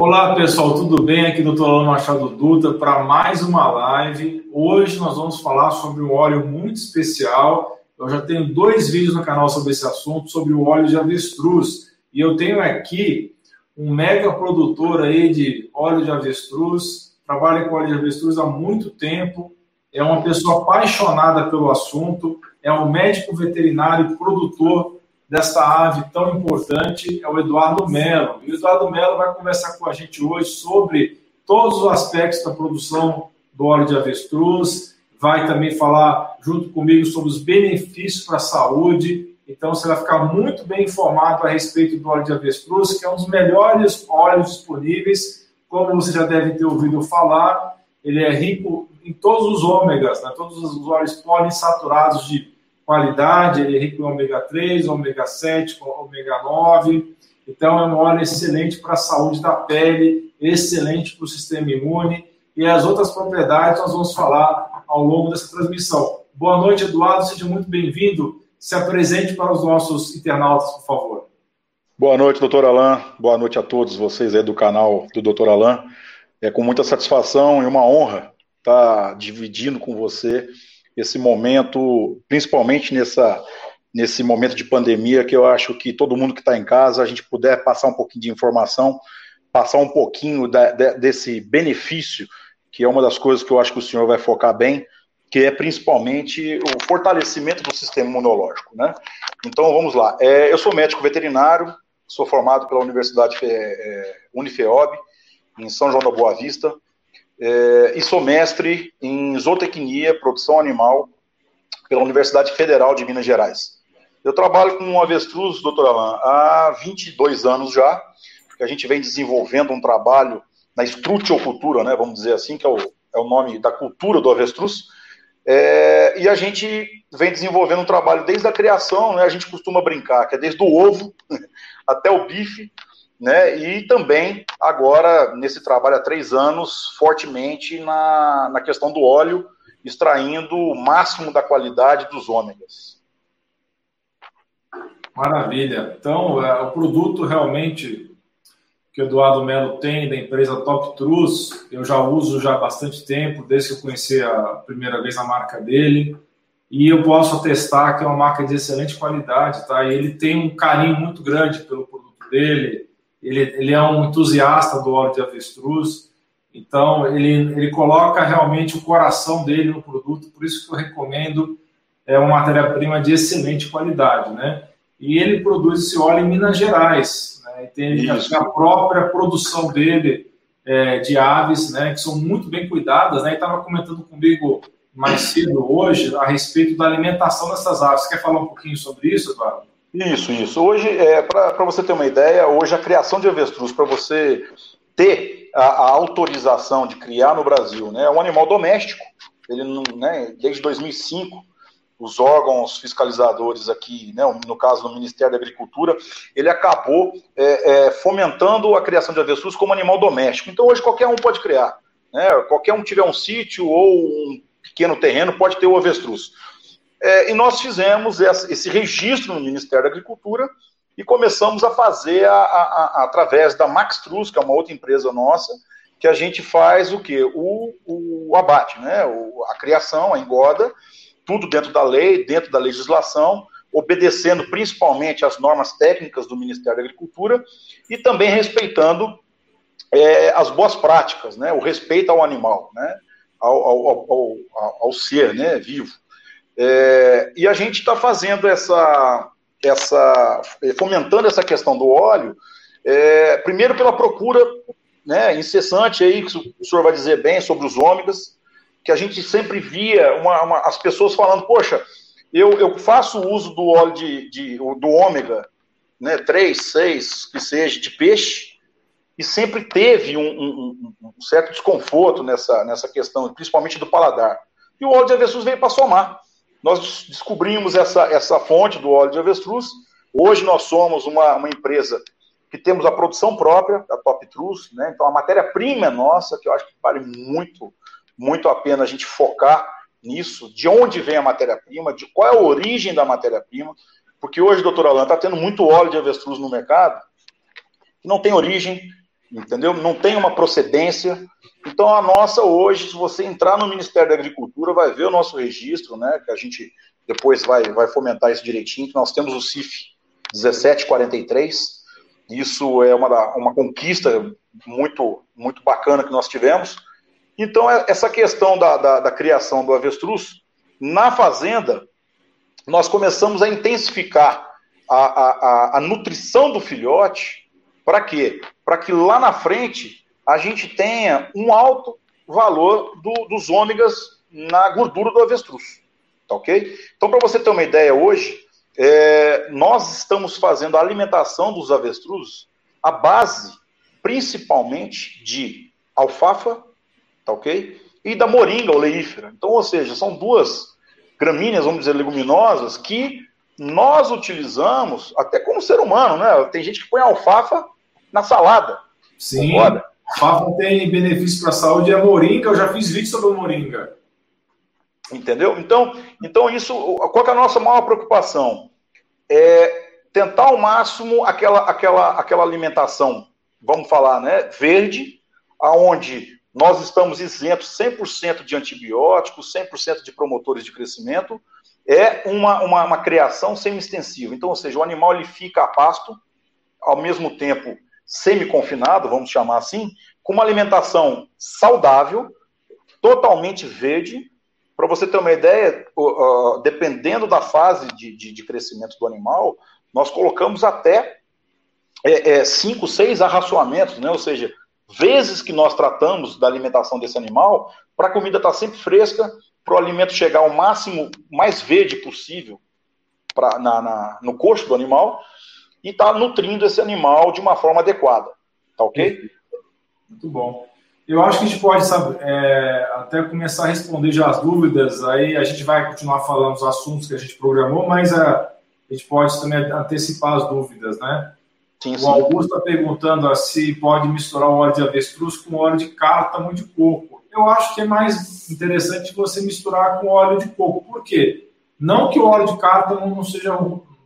Olá pessoal, tudo bem? Aqui Dr. Alan Machado Dutra para mais uma live. Hoje nós vamos falar sobre um óleo muito especial. Eu já tenho dois vídeos no canal sobre esse assunto, sobre o óleo de avestruz. E eu tenho aqui um mega produtor aí de óleo de avestruz, trabalha com óleo de avestruz há muito tempo, é uma pessoa apaixonada pelo assunto, é um médico veterinário produtor desta ave tão importante é o Eduardo Mello. E o Eduardo Mello vai conversar com a gente hoje sobre todos os aspectos da produção do óleo de avestruz, vai também falar junto comigo sobre os benefícios para a saúde. Então você vai ficar muito bem informado a respeito do óleo de avestruz, que é um dos melhores óleos disponíveis, como você já deve ter ouvido falar. Ele é rico em todos os ômegas, né? todos os óleos poliinsaturados de qualidade, ele é rico em ômega 3, ômega 7, ômega 9. Então, é um óleo excelente para a saúde da pele, excelente para o sistema imune. E as outras propriedades nós vamos falar ao longo dessa transmissão. Boa noite, Eduardo, seja muito bem-vindo. Se apresente para os nossos internautas, por favor. Boa noite, doutor Alain. Boa noite a todos vocês aí do canal do doutor Alain. É com muita satisfação e uma honra estar dividindo com você esse momento, principalmente nessa, nesse momento de pandemia, que eu acho que todo mundo que está em casa, a gente puder passar um pouquinho de informação, passar um pouquinho da, de, desse benefício, que é uma das coisas que eu acho que o senhor vai focar bem, que é principalmente o fortalecimento do sistema imunológico, né? Então, vamos lá. É, eu sou médico veterinário, sou formado pela Universidade é, Unifeob, em São João da Boa Vista, é, e sou mestre em zootecnia, produção animal, pela Universidade Federal de Minas Gerais. Eu trabalho com um avestruz, doutor Alain, há 22 anos já, que a gente vem desenvolvendo um trabalho na estrutiocultura, né, vamos dizer assim, que é o, é o nome da cultura do avestruz, é, e a gente vem desenvolvendo um trabalho desde a criação, né, a gente costuma brincar, que é desde o ovo até o bife, né? E também agora nesse trabalho há três anos fortemente na, na questão do óleo, extraindo o máximo da qualidade dos ômegas. Maravilha. Então, é, o produto realmente que o Eduardo Melo tem da empresa Top Trus, eu já uso já há bastante tempo, desde que eu conheci a primeira vez a marca dele, e eu posso atestar que é uma marca de excelente qualidade, tá? E ele tem um carinho muito grande pelo produto dele, ele, ele é um entusiasta do óleo de avestruz, então ele, ele coloca realmente o coração dele no produto, por isso que eu recomendo é uma matéria-prima de excelente qualidade, né? E ele produz esse óleo em Minas Gerais, né? E tem a própria produção dele é, de aves, né? Que são muito bem cuidadas, né? E estava comentando comigo mais cedo hoje a respeito da alimentação dessas aves. Você quer falar um pouquinho sobre isso, Eduardo? Isso, isso. Hoje, é, para você ter uma ideia, hoje a criação de avestruz, para você ter a, a, autorização de criar no Brasil, né, é um animal doméstico. Ele né, desde 2005, os órgãos fiscalizadores aqui, né, no caso do Ministério da Agricultura, ele acabou é, é, fomentando a criação de avestruz como animal doméstico. Então hoje qualquer um pode criar. Né, qualquer um tiver um sítio ou um pequeno terreno pode ter o avestruz. É, e nós fizemos esse registro no Ministério da Agricultura e começamos a fazer, a, a, a, através da Max Trus, que é uma outra empresa nossa, que a gente faz o quê? O, o abate, né? O, a criação, a engoda, tudo dentro da lei, dentro da legislação, obedecendo principalmente às normas técnicas do Ministério da Agricultura e também respeitando é, as boas práticas, né? O respeito ao animal, né? Ao, ao, ao, ao ser né? vivo. É, e a gente está fazendo essa, essa, fomentando essa questão do óleo, é, primeiro pela procura né, incessante aí, que o senhor vai dizer bem sobre os ômegas, que a gente sempre via uma, uma, as pessoas falando, poxa, eu, eu faço uso do óleo de, de, do ômega, né, 3, 6, que seja, de peixe, e sempre teve um, um, um, certo desconforto nessa, nessa questão, principalmente do paladar. E o óleo de avestruz veio para somar. Nós descobrimos essa, essa fonte do óleo de avestruz. Hoje nós somos uma, uma empresa que temos a produção própria, a Top Trus, né? Então a matéria-prima é nossa, que eu acho que vale muito, muito a pena a gente focar nisso, de onde vem a matéria-prima, de qual é a origem da matéria-prima, porque hoje, doutor Alan, está tendo muito óleo de avestruz no mercado, que não tem origem, entendeu? Não tem uma procedência. Então, a nossa hoje, se você entrar no Ministério da Agricultura, vai ver o nosso registro, né? Que a gente depois vai, vai fomentar isso direitinho. Nós temos o CIF 1743. Isso é uma, uma conquista muito, muito bacana que nós tivemos. Então, é, essa questão da, da, da criação do avestruz, na fazenda, nós começamos a intensificar a, a, a nutrição do filhote. Para quê? Para que lá na frente a gente tenha um alto valor do, dos ômegas na gordura do avestruz. Tá ok? Então, para você ter uma ideia, hoje, é, nós estamos fazendo a alimentação dos avestruzes à base, principalmente, de alfafa, tá ok? E da moringa oleífera. Então, ou seja, são duas gramíneas, vamos dizer, leguminosas, que nós utilizamos até como ser humano, né? Tem gente que põe alfafa na salada. Sim. Concorda? Alfafa tem benefício para a saúde a moringa, eu já fiz vídeo sobre moringa. Entendeu? Então, então isso, qual é a nossa maior preocupação? É tentar ao máximo aquela, aquela, aquela alimentação, vamos falar, né, verde, aonde nós estamos isentos 100% de antibióticos, 100% de promotores de crescimento, é uma, uma, uma criação semi-extensiva. Então, ou seja, o animal ele fica a pasto, ao mesmo tempo semi-confinado, vamos chamar assim, com uma alimentação saudável, totalmente verde. Para você ter uma ideia, dependendo da fase de, de, de, crescimento do animal, nós colocamos até é, é, cinco, seis arraçoamentos, né? ou seja, vezes que nós tratamos da alimentação desse animal, para a comida estar tá sempre fresca, para o alimento chegar ao máximo, mais verde possível pra, na, na, no coxo do animal e estar tá nutrindo esse animal de uma forma adequada. Tá ok? Muito bom. Eu acho que a gente pode sabe, é, até começar a responder já as dúvidas, aí a gente vai continuar falando os assuntos que a gente programou, mas a, a gente pode também antecipar as dúvidas, né? Sim, o Augusto está perguntando se pode misturar o óleo de avestruz com óleo de cártamo de coco. Eu acho que é mais interessante você misturar com óleo de coco. Por quê? Não que o óleo de cártamo não seja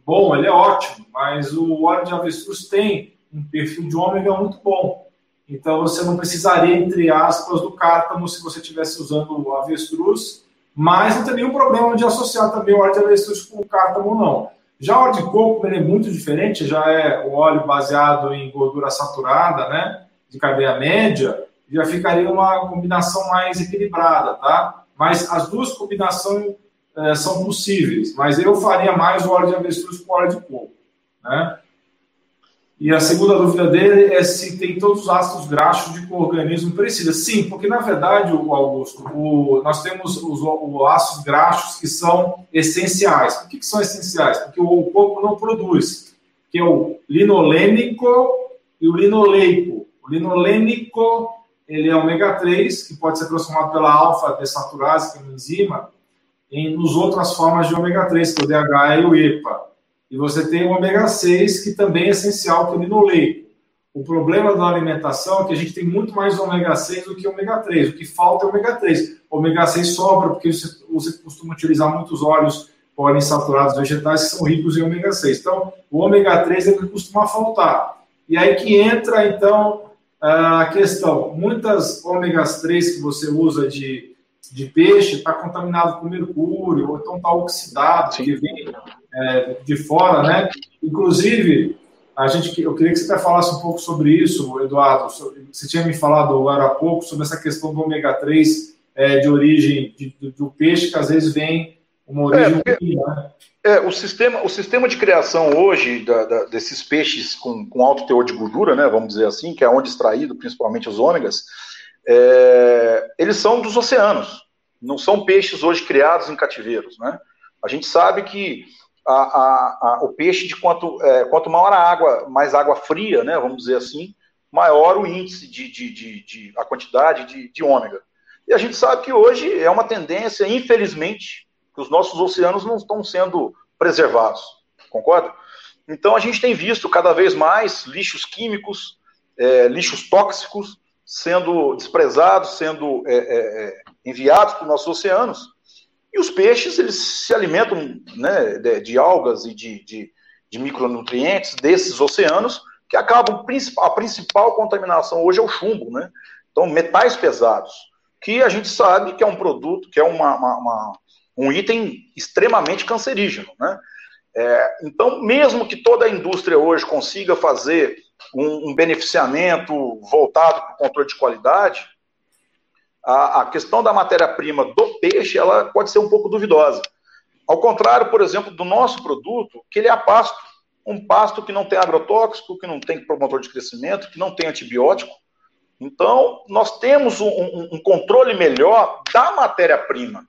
bom, ele é ótimo, mas o óleo de avestruz tem um perfil de ômega muito bom. Então você não precisaria, entre aspas, do cártamo se você estivesse usando o avestruz, mas não tem nenhum problema de associar também o óleo de avestruz com o cártamo, não. Já o óleo de coco ele é muito diferente, já é o óleo baseado em gordura saturada, né, de cadeia média, já ficaria uma combinação mais equilibrada, tá? Mas as duas combinações é, são possíveis, mas eu faria mais o óleo de avestruz com óleo de coco, né? E a segunda dúvida dele é se tem todos os ácidos graxos de que o organismo precisa. Sim, porque na verdade, o Augusto, o, nós temos os, os, ácidos graxos que são essenciais. Por que, que são essenciais? Porque o, o corpo não produz, que é o linolênico e o linoleico. O linolênico ele é ômega 3, que pode ser transformado pela alfa-desaturase, que é uma enzima, em nos outras formas de ômega 3, que é o DHA e o EPA. E você tem o ômega 6, que também é essencial, que é o linoleico. O problema da alimentação é que a gente tem muito mais ômega 6 do que ômega 3. O que falta é ômega 3. O ômega 6 sobra porque você, você costuma utilizar muitos óleos poliinsaturados vegetais que são ricos em ômega 6. Então, o ômega 3 é que costuma faltar. E aí que entra, então, a questão. Muitas ômegas 3 que você usa de, de peixe está contaminado com mercúrio, ou então está oxidado, que vem é, de fora, né? Inclusive, a gente, eu queria que você até falasse um pouco sobre isso, Eduardo. Você tinha me falado agora há pouco sobre essa questão do ômega 3 é, de origem de, do peixe, que às vezes vem uma origem é, porque, né? é, o, sistema, o sistema de criação hoje da, da, desses peixes com, com alto teor de gordura, né, vamos dizer assim, que é onde extraído principalmente os ômegas, é, eles são dos oceanos, não são peixes hoje criados em cativeiros. Né? A gente sabe que a, a, a, o peixe, de quanto, é, quanto maior a água, mais água fria, né, vamos dizer assim, maior o índice de, de, de, de a quantidade de, de ômega. E a gente sabe que hoje é uma tendência, infelizmente, que os nossos oceanos não estão sendo preservados, concorda? Então a gente tem visto cada vez mais lixos químicos, é, lixos tóxicos sendo desprezados, sendo é, é, é enviados para os nossos oceanos, e os peixes, eles se alimentam né, de, de algas e de, de, de, micronutrientes desses oceanos que acabam, a principal contaminação hoje é o chumbo, né? Então, metais pesados, que a gente sabe que é um produto, que é uma, uma, uma um item extremamente cancerígeno, né? É, então, mesmo que toda a indústria hoje consiga fazer um, um beneficiamento voltado para o controle de qualidade, a, a questão da matéria-prima do peixe ela pode ser um pouco duvidosa. Ao contrário, por exemplo, do nosso produto, que ele é pasto, um pasto que não tem agrotóxico, que não tem promotor de crescimento, que não tem antibiótico. Então, nós temos um, um, um controle melhor da matéria-prima,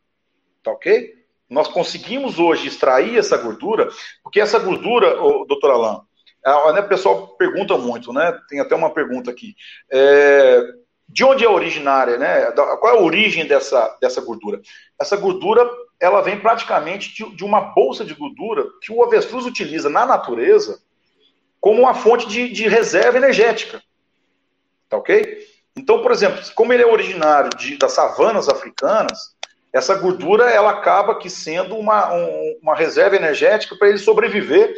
tá ok? Nós conseguimos hoje extrair essa gordura, porque essa gordura, oh, doutor Alain, né, o pessoal pergunta muito, né? Tem até uma pergunta aqui. É, de onde é originária, né? Qual é a origem dessa, dessa gordura? Essa gordura, ela vem praticamente de, de uma bolsa de gordura que o avestruz utiliza na natureza como uma fonte de, de reserva energética. Tá ok? Então, por exemplo, como ele é originário de, das savanas africanas, essa gordura ela acaba que sendo uma, um, uma reserva energética para ele sobreviver.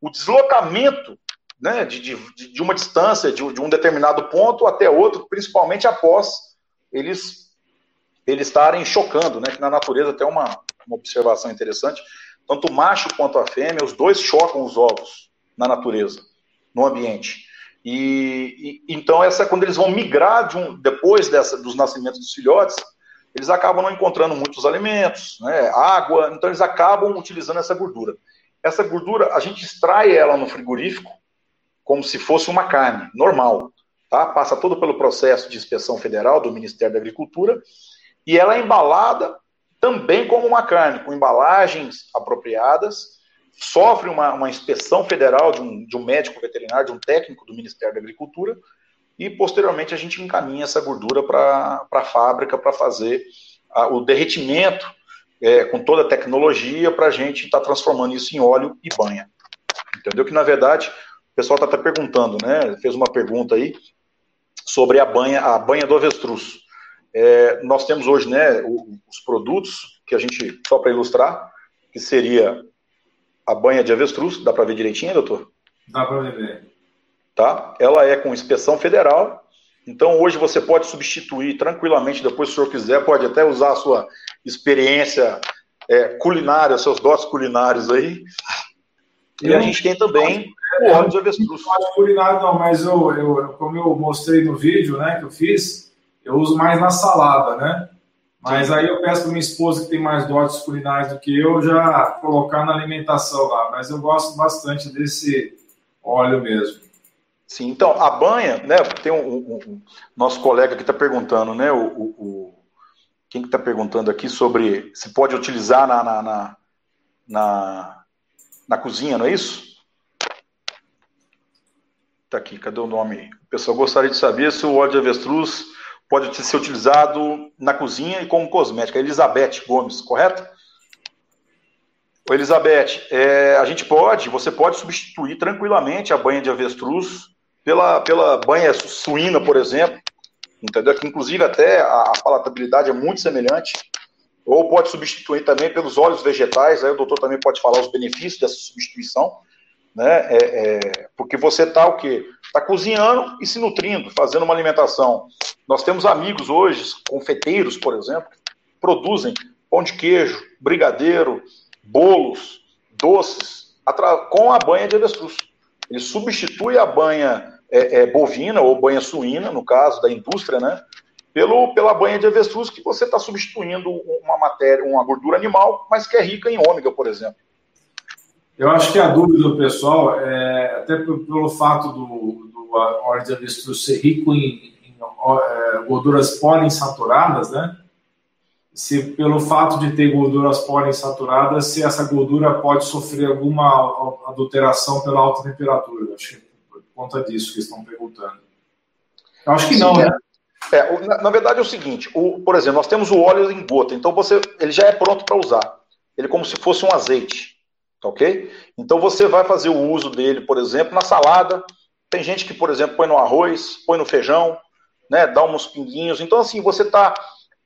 O deslocamento né, de, de, de uma distância, de, de, um determinado ponto até outro, principalmente após eles, eles estarem chocando, né, que na natureza tem uma, uma observação interessante, tanto o macho quanto a fêmea, os dois chocam os ovos na natureza, no ambiente. E, e então essa quando eles vão migrar de um, depois dessa, dos nascimentos dos filhotes, eles acabam não encontrando muitos alimentos, né, água, então eles acabam utilizando essa gordura. Essa gordura, a gente extrai ela no frigorífico, como se fosse uma carne normal. Tá? Passa todo pelo processo de inspeção federal do Ministério da Agricultura e ela é embalada também como uma carne, com embalagens apropriadas, sofre uma, uma inspeção federal de um, de um médico veterinário, de um técnico do Ministério da Agricultura, e posteriormente a gente encaminha essa gordura para a fábrica para fazer a, o derretimento é, com toda a tecnologia para a gente estar tá transformando isso em óleo e banha. Entendeu? Que na verdade o pessoal está até perguntando, né? Fez uma pergunta aí sobre a banha, a banha do avestruz. É, nós temos hoje, né, os produtos que a gente, só para ilustrar, que seria a banha de avestruz, dá para ver direitinho, doutor? Dá para ver. Tá? Ela é com inspeção federal, então hoje você pode substituir tranquilamente, depois se o senhor quiser, pode até usar a sua experiência é, culinária, seus dotes culinários aí. E a gente tem também o óleo de avestruz. Não culinário não, mas eu, eu, como eu mostrei no vídeo né, que eu fiz, eu uso mais na salada, né? Mas aí eu peço para minha esposa, que tem mais dotes culinários do que eu, já colocar na alimentação lá. Mas eu gosto bastante desse óleo mesmo. Sim, então, a banha, né? Tem um, um, um nosso colega que está perguntando, né? O, o, o quem que está perguntando aqui sobre se pode utilizar na, na, na, na, na cozinha, não é isso? Tá aqui, cadê o nome? O pessoal gostaria de saber se o óleo de avestruz pode ser utilizado na cozinha e como cosmética. Elizabeth Gomes, correto? Elizabeth, é, a gente pode, você pode substituir tranquilamente a banha de avestruz pela, pela banha suína, por exemplo, entendeu? Que inclusive até a, palatabilidade é muito semelhante. Ou pode substituir também pelos óleos vegetais, aí o doutor também pode falar os benefícios dessa substituição né? É, é, porque você está o quê? Está cozinhando e se nutrindo, fazendo uma alimentação. Nós temos amigos hoje, confeiteiros, por exemplo, que produzem pão de queijo, brigadeiro, bolos, doces, com a banha de avestruz. Ele substitui a banha é, é, bovina ou banha suína, no caso da indústria, né? Pelo, pela banha de avestruz, que você está substituindo uma matéria, uma gordura animal, mas que é rica em ômega, por exemplo. Eu acho que a dúvida do pessoal, é, até pelo fato do, do óleo de avestruz ser rico em, em é, gorduras poliinsaturadas, né? Se pelo fato de ter gorduras poliinsaturadas, se essa gordura pode sofrer alguma adulteração pela alta temperatura. Acho que conta disso que estão perguntando. Eu acho que não, é. né? É, na, na, verdade é o seguinte, o, por exemplo, nós temos o óleo em gota, então você, ele já é pronto para usar. Ele é como se fosse um azeite. Tá ok? Então você vai fazer o uso dele, por exemplo, na salada. Tem gente que, por exemplo, põe no arroz, põe no feijão, né? Dá uns pinguinhos. Então, assim, você está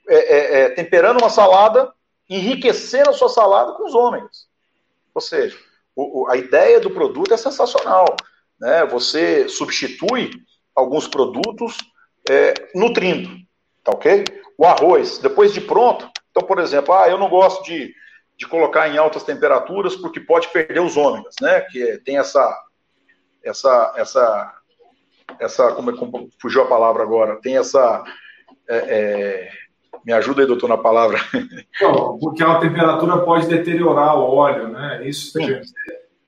é, é, é, temperando uma salada, enriquecendo a sua salada com os ômegas. Ou seja, o, o, a ideia do produto é sensacional. Né, você substitui alguns produtos é, nutrindo, tá ok? O arroz, depois de pronto, então, por exemplo, ah, eu não gosto de, de colocar em altas temperaturas porque pode perder os ômegas, né? Que tem essa, essa, essa, essa, como, é, como fugiu a palavra agora? Tem essa, é, é, me ajuda aí, doutor, na palavra. Não, porque a temperatura pode deteriorar o óleo, né? Isso que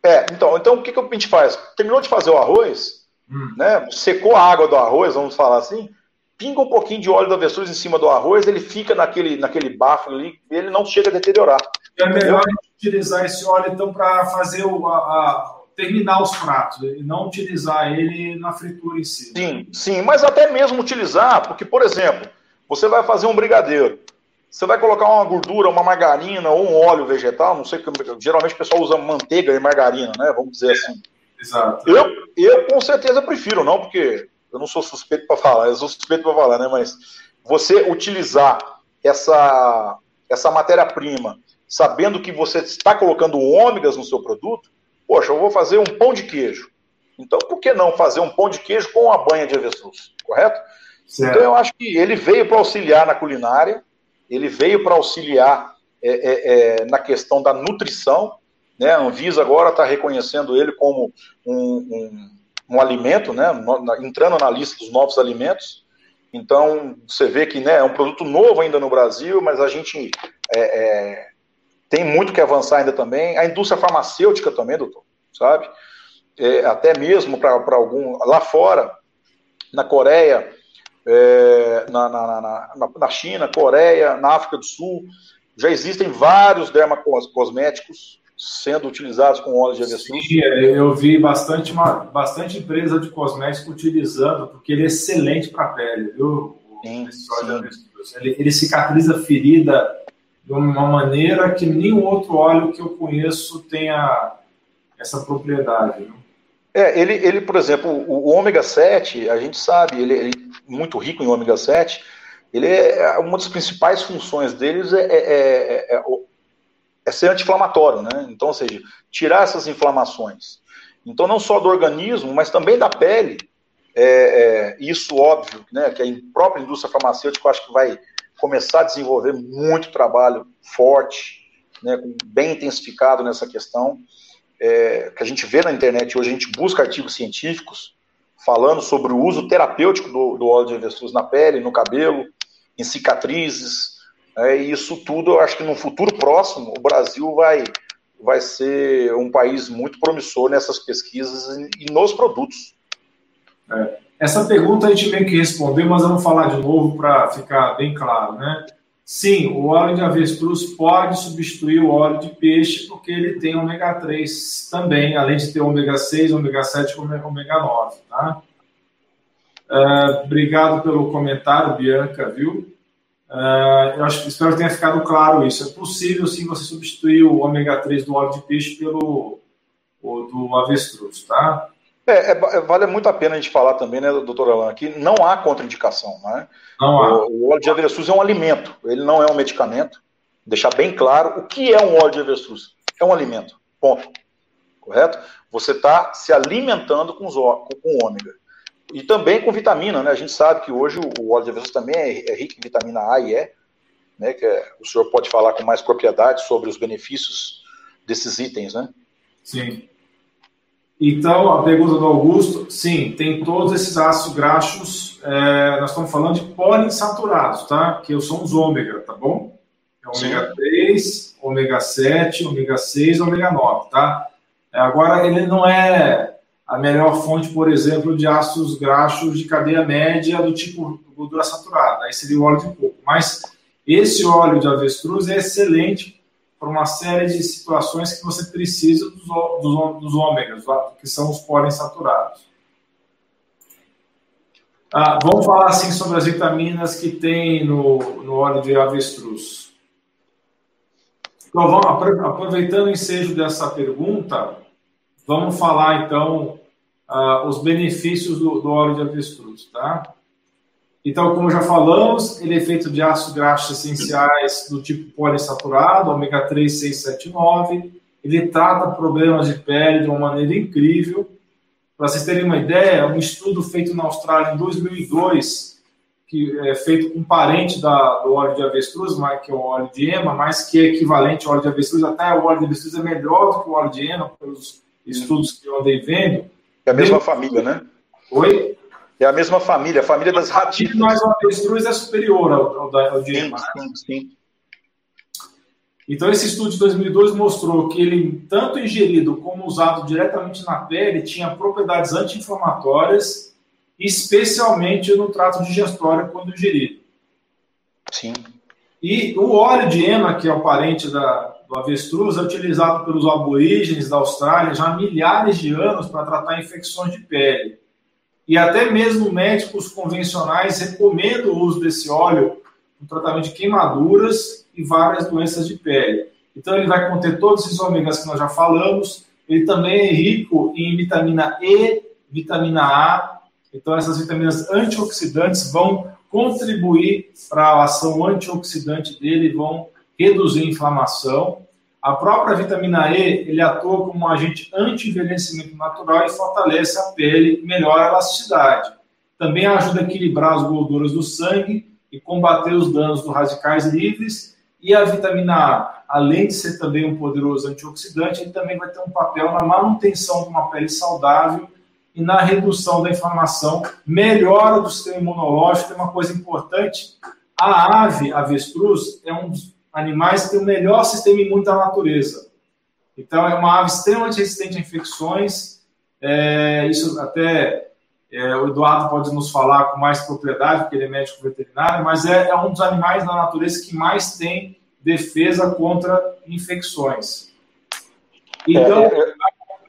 É, então, então o que, que a gente faz? Terminou de fazer o arroz, hum. né? Secou a água do arroz, vamos falar assim, pinga um pouquinho de óleo do avestruz em cima do arroz, ele fica naquele, naquele bafo ali, ele não chega a deteriorar. É melhor utilizar esse óleo, então, para fazer o, a, a, terminar os pratos, e não utilizar ele na fritura em si. Sim, sim, mas até mesmo utilizar, porque, por exemplo, você vai fazer um brigadeiro, você vai colocar uma gordura, uma margarina ou um óleo vegetal, não sei, geralmente o pessoal usa manteiga e margarina, né? Vamos dizer assim. Exato. Eu, eu com certeza prefiro, não, porque eu não sou suspeito para falar, eu sou suspeito para falar, né? Mas você utilizar essa, essa matéria-prima, sabendo que você está colocando ômegas no seu produto, poxa, eu vou fazer um pão de queijo. Então, por que não fazer um pão de queijo com uma banha de avestruz? Correto? Certo. Então, eu acho que ele veio para auxiliar na culinária, ele veio para auxiliar é, é, é, na questão da nutrição. Né? A Anvisa agora está reconhecendo ele como um, um um alimento, né, entrando na lista dos novos alimentos. Então, você vê que né, é um produto novo ainda no Brasil, mas a gente é, é, tem muito que avançar ainda também. A indústria farmacêutica também, doutor, sabe? É, até mesmo para algum. Lá fora, na Coreia, é, na, na, na, na, China, Coreia, na África do Sul, já existem vários dermacosméticos sendo utilizados com óleo de avestruz? Sim, eu vi bastante, uma, bastante empresa de cosméticos utilizando, porque ele é excelente para a pele, viu? Sim, sim. Ele, ele cicatriza ferida de uma maneira que nenhum outro óleo que eu conheço tenha essa propriedade. Viu? É, ele, ele, por exemplo, o, o ômega 7, a gente sabe, ele, ele muito rico em ômega 7, ele é uma das principais funções deles é, é, é, é é ser anti-inflamatório, né? Então, ou seja, tirar essas inflamações. Então, não só do organismo, mas também da pele. É, é, isso, óbvio, né, que a própria indústria farmacêutica, eu acho que vai começar a desenvolver muito trabalho forte, né, bem intensificado nessa questão, é, que a gente vê na internet hoje, a gente busca artigos científicos falando sobre o uso terapêutico do, do óleo de avestruz na pele, no cabelo, em cicatrizes, é, e isso tudo, eu acho que no futuro próximo, o Brasil vai, vai ser um país muito promissor nessas pesquisas e, nos produtos. É. Essa pergunta a gente tem que responder, mas vamos falar de novo para ficar bem claro, né? Sim, o óleo de avestruz pode substituir o óleo de peixe, porque ele tem ômega 3 também, além de ter ômega 6, ômega 7 e ômega 9, tá? Uh, obrigado pelo comentário, Bianca, viu? Uh, eu acho, espero que tenha ficado claro isso. É possível sim você substituir o ômega 3 do óleo de peixe pelo do avestruz, tá? É, é, vale muito a pena a gente falar também, né, doutor Alan, que não há contraindicação, né? Não há. O, o óleo de avestruz é um alimento, ele não é um medicamento. Deixar bem claro o que é um óleo de avestruz. É um alimento, ponto. Correto? Você está se alimentando com, os, com, com ômega. E também com vitamina, né? A gente sabe que hoje o óleo de avestruz também é, é, rico em vitamina A e E, né? Que é, o senhor pode falar com mais propriedade sobre os benefícios desses itens, né? Sim. Então, a pergunta do Augusto, sim, tem todos esses ácidos graxos, é, nós estamos falando de poliinsaturados, tá? Que são os ômega, tá bom? É ômega sim. 3, ômega 7, ômega 6, ômega 9, tá? É, agora, ele não é a melhor fonte, por exemplo, de ácidos graxos de cadeia média do tipo gordura saturada, aí seria o óleo de coco. Mas esse óleo de avestruz é excelente para uma série de situações que você precisa dos, dos, dos ômegas, que são os poliinsaturados. Ah, vamos falar assim sobre as vitaminas que tem no, no óleo de avestruz. Então, vamos, aproveitando o ensejo dessa pergunta, vamos falar então uh, os benefícios do, do, óleo de avestruz, tá? Então, como já falamos, ele é feito de ácidos graxos essenciais do tipo poliinsaturado, ômega 3, 6, 7 9. Ele trata problemas de pele de uma maneira incrível. Para vocês terem uma ideia, um estudo feito na Austrália em 2002, que é feito com um parente da, do óleo de avestruz, que é o óleo de ema, mas que é equivalente ao óleo de avestruz, até o óleo de avestruz é melhor do que o óleo de ema, pelos estudos que eu andei vendo. É a mesma família, né? Oi? É a mesma família, a família das ratitas. Mas o avestruz é superior ao, ao, ao de. Sim, sim, sim. Então, esse estudo de 2002 mostrou que ele, tanto ingerido como usado diretamente na pele, tinha propriedades anti-inflamatórias, especialmente no trato digestório quando ingerido. Sim. E o óleo de ema, que é o parente da, do avestruz, é utilizado pelos aborígenes da Austrália já há milhares de anos para tratar infecções de pele. E até mesmo médicos convencionais recomendam o uso desse óleo no tratamento de queimaduras e várias doenças de pele. Então, ele vai conter todos esses ômegas que nós já falamos. Ele também é rico em vitamina E, vitamina A. Então, essas vitaminas antioxidantes vão contribuir para a ação antioxidante dele, vão reduzir a inflamação. A própria vitamina E, ele atua como um agente anti-envelhecimento natural e fortalece a pele, melhora a elasticidade. Também ajuda a equilibrar as gorduras do sangue e combater os danos dos radicais livres e a vitamina A, além de ser também um poderoso antioxidante, ele também vai ter um papel na manutenção de uma pele saudável e na redução da inflamação, melhora do sistema imunológico, é uma coisa importante. A ave, a avestruz, é um dos animais que tem o melhor sistema imune da natureza. Então, é uma ave extremamente resistente a infecções. É, isso até é, o Eduardo pode nos falar com mais propriedade, porque ele é médico veterinário, mas é, é um dos animais da natureza que mais tem defesa contra infecções. Então, é, é,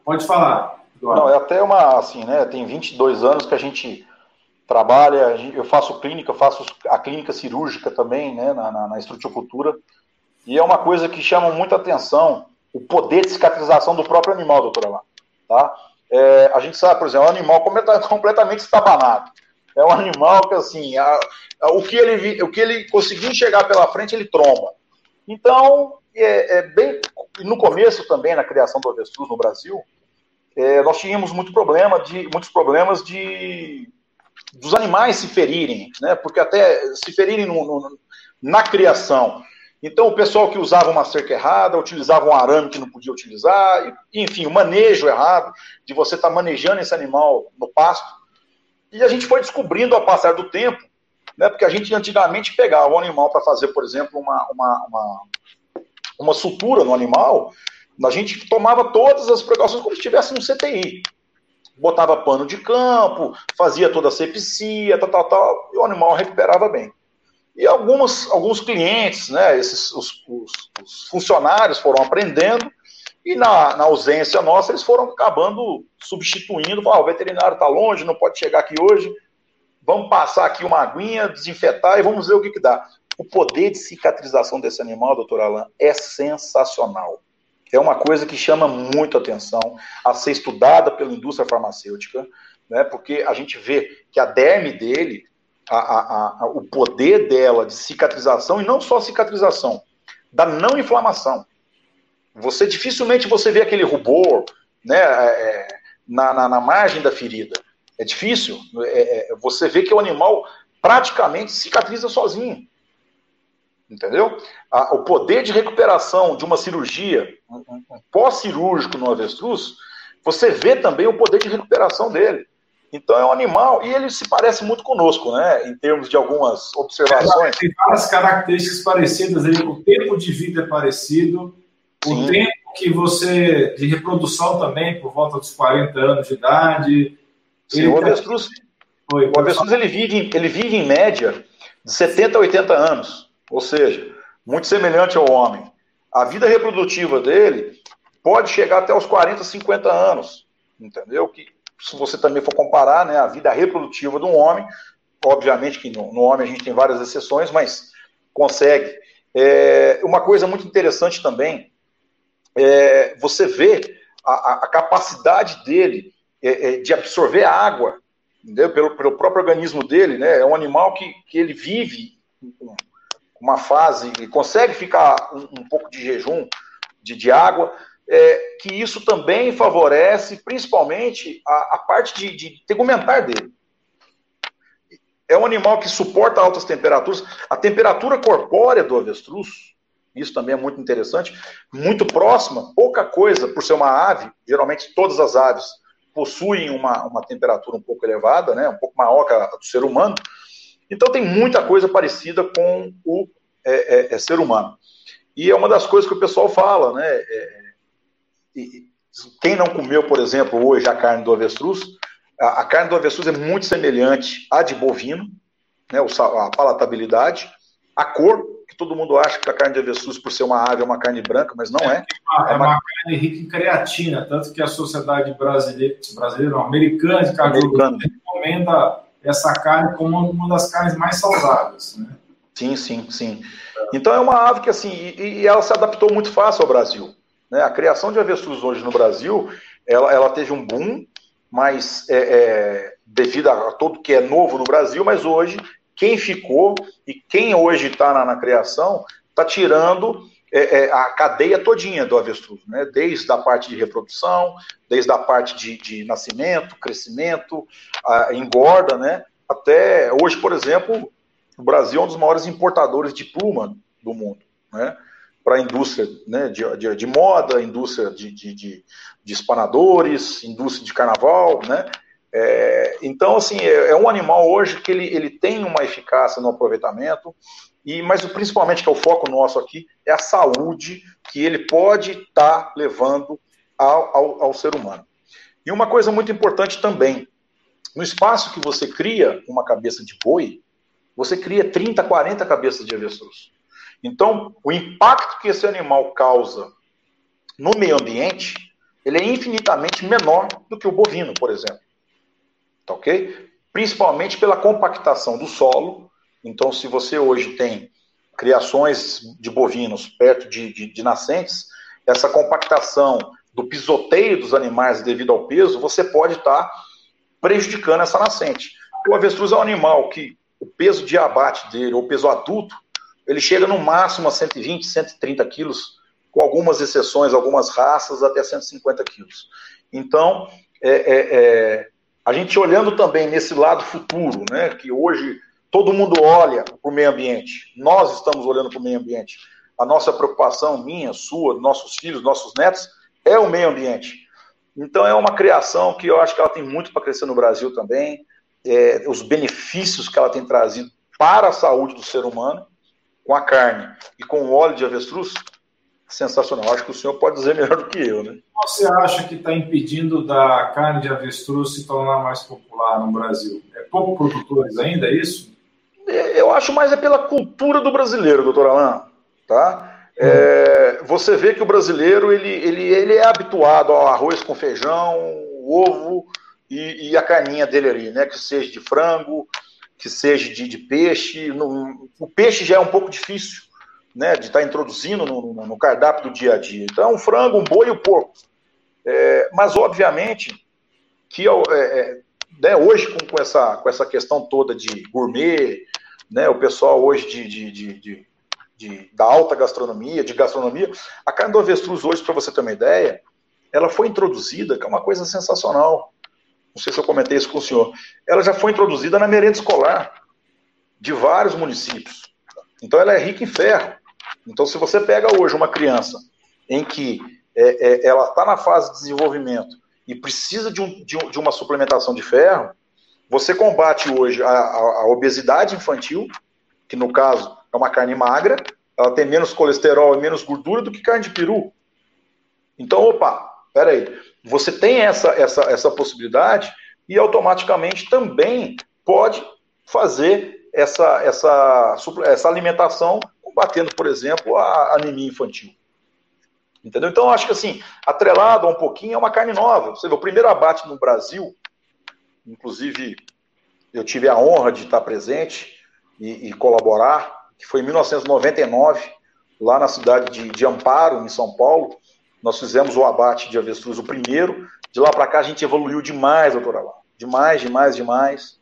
pode falar. Eduardo. Não, é até uma, assim, né, tem 22 anos que a gente trabalha, eu faço clínica, faço a clínica cirúrgica também, né, na, na, na e é uma coisa que chama muita atenção, o poder de cicatrização do próprio animal, doutora lá, tá? É, a gente sabe, por exemplo, é um animal completamente estabanado. É um animal que, assim, a, a, o, que ele, o que ele conseguir enxergar pela frente, ele tromba. Então, é, é bem. No começo também, na criação do avestruz no Brasil, é, nós tínhamos muito problema de, muitos problemas de dos animais se ferirem, né? Porque até se ferirem no, no, na criação. Então, o pessoal que usava uma cerca errada, utilizava um arame que não podia utilizar, enfim, o manejo errado, de você estar tá manejando esse animal no pasto. E a gente foi descobrindo ao passar do tempo, né, porque a gente antigamente pegava o animal para fazer, por exemplo, uma, uma, uma, uma sutura no animal, a gente tomava todas as precauções como se estivesse no CTI. Botava pano de campo, fazia toda a sepsia, tal, tal, tal, e o animal recuperava bem. E algumas, alguns clientes, né, esses, os, os, os funcionários foram aprendendo, e na, na, ausência nossa, eles foram acabando substituindo. Ah, o veterinário está longe, não pode chegar aqui hoje. Vamos passar aqui uma aguinha, desinfetar e vamos ver o que, que dá. O poder de cicatrização desse animal, doutor Alain, é sensacional. É uma coisa que chama muito atenção a ser estudada pela indústria farmacêutica, né, porque a gente vê que a derme dele a, a, a, o poder dela de cicatrização, e não só cicatrização, da não inflamação. Você dificilmente você vê aquele rubor né, é, na, na, na, margem da ferida. É difícil. É, é, você vê que o animal praticamente cicatriza sozinho. Entendeu? o poder de recuperação de uma cirurgia, um, um pós-cirúrgico no avestruz, você vê também o poder de recuperação dele. Então é um animal, e ele se parece muito conosco, né? Em termos de algumas observações. Tem várias características parecidas, o tempo de vida é parecido, Sim. o tempo que você. de reprodução também, por volta dos 40 anos de idade. Sim, o avestruz, Oi, o avestruz ele, vive, ele vive em média de 70 a 80 anos, ou seja, muito semelhante ao homem. A vida reprodutiva dele pode chegar até os 40, 50 anos, entendeu? Que se você também for comparar né, a vida reprodutiva de um homem, obviamente que no, no homem a gente tem várias exceções, mas consegue. É, uma coisa muito interessante também é você vê a, a capacidade dele é, é, de absorver água entendeu? Pelo, pelo próprio organismo dele, né? É um animal que, que ele vive uma fase, ele consegue ficar um, um pouco de jejum de, de água, é, que isso também favorece, principalmente, a, a parte de, de tegumentar dele. É um animal que suporta altas temperaturas. A temperatura corpórea do avestruz, isso também é muito interessante, muito próxima, pouca coisa, por ser uma ave, geralmente todas as aves possuem uma, uma temperatura um pouco elevada, né, um pouco maior que a do ser humano, então tem muita coisa parecida com o é, é, é ser humano. E é uma das coisas que o pessoal fala, né? É, quem não comeu, por exemplo, hoje a carne do avestruz, a, a carne do avestruz é muito semelhante à de bovino, né? a palatabilidade, a cor, que todo mundo acha que a carne de avestruz, por ser uma ave, é uma carne branca, mas não é. É, uma, é uma carne rica em creatina, tanto que a sociedade brasileira, brasileira não, americana de cardiologia recomenda essa carne como uma das carnes mais saudáveis. Né? Sim, sim, sim. Então é uma ave que assim, e, e ela se adaptou muito fácil ao Brasil. Né? A criação de avestruz hoje no Brasil, ela, ela teve um boom, mas é, é, devido a, tudo que é novo no Brasil, mas hoje quem ficou e quem hoje está na, na, criação está tirando é, é, a cadeia todinha do avestruz, né? desde a parte de reprodução, desde a parte de, de nascimento, crescimento, engorda, né? até hoje, por exemplo, o Brasil é um dos maiores importadores de pluma do mundo. Né? para a indústria né, de, de, de, moda, indústria de, de, de, de espanadores, indústria de carnaval, né? É, então, assim, é, é, um animal hoje que ele, ele tem uma eficácia no aproveitamento, e mas principalmente, que é o foco nosso aqui, é a saúde que ele pode estar tá levando ao, ao, ao ser humano. E uma coisa muito importante também, no espaço que você cria uma cabeça de boi, você cria 30, 40 cabeças de avestruz. Então, o impacto que esse animal causa no meio ambiente, ele é infinitamente menor do que o bovino, por exemplo. Tá ok? Principalmente pela compactação do solo. Então, se você hoje tem criações de bovinos perto de, de, de nascentes, essa compactação do pisoteio dos animais devido ao peso, você pode estar tá prejudicando essa nascente. O avestruz é um animal que o peso de abate dele, ou peso adulto, ele chega no máximo a 120, 130 quilos, com algumas exceções, algumas raças, até 150 quilos. Então, é, é, é, a gente olhando também nesse lado futuro, né, que hoje todo mundo olha para o meio ambiente, nós estamos olhando para o meio ambiente. A nossa preocupação, minha, sua, nossos filhos, nossos netos, é o meio ambiente. Então, é uma criação que eu acho que ela tem muito para crescer no Brasil também, é, os benefícios que ela tem trazido para a saúde do ser humano com a carne e com o óleo de avestruz, sensacional. Acho que o senhor pode dizer melhor do que eu, né? Você acha que está impedindo da carne de avestruz se tornar mais popular no Brasil? É pouco produtores ainda, é isso? É, eu acho mais é pela cultura do brasileiro, doutor Alain, tá? É, você vê que o brasileiro ele, ele, ele é habituado ao arroz com feijão, ovo e, e a carninha dele ali, né? Que seja de frango, que seja de, de peixe. No, o peixe já é um pouco difícil né, de estar tá introduzindo no, no, no, cardápio do dia a dia. Então, um frango, um boi e um porco. É, mas, obviamente, que é, é, né, hoje, com, com, essa, com essa questão toda de gourmet, né, o pessoal hoje de, de, de, de, de da alta gastronomia, de gastronomia, a carne do avestruz hoje, para você ter uma ideia, ela foi introduzida, que é uma coisa sensacional não sei se eu comentei isso com o senhor, ela já foi introduzida na merenda escolar de vários municípios. Então ela é rica em ferro. Então se você pega hoje uma criança em que é, é, ela está na fase de desenvolvimento e precisa de, um, de, de, uma suplementação de ferro, você combate hoje a, a, a obesidade infantil, que no caso é uma carne magra, ela tem menos colesterol e menos gordura do que carne de peru. Então, opa, peraí, você tem essa, essa, essa possibilidade e automaticamente também pode fazer essa, essa, essa alimentação combatendo, por exemplo, a anemia infantil. Entendeu? Então, acho que assim, atrelado um pouquinho, é uma carne nova. Você vê, o primeiro abate no Brasil, inclusive eu tive a honra de estar presente e, e colaborar, que foi em 1999, lá na cidade de, de Amparo, em São Paulo, nós fizemos o abate de avestruz, o primeiro. De lá para cá a gente evoluiu demais, doutora Lá. Demais, demais, demais.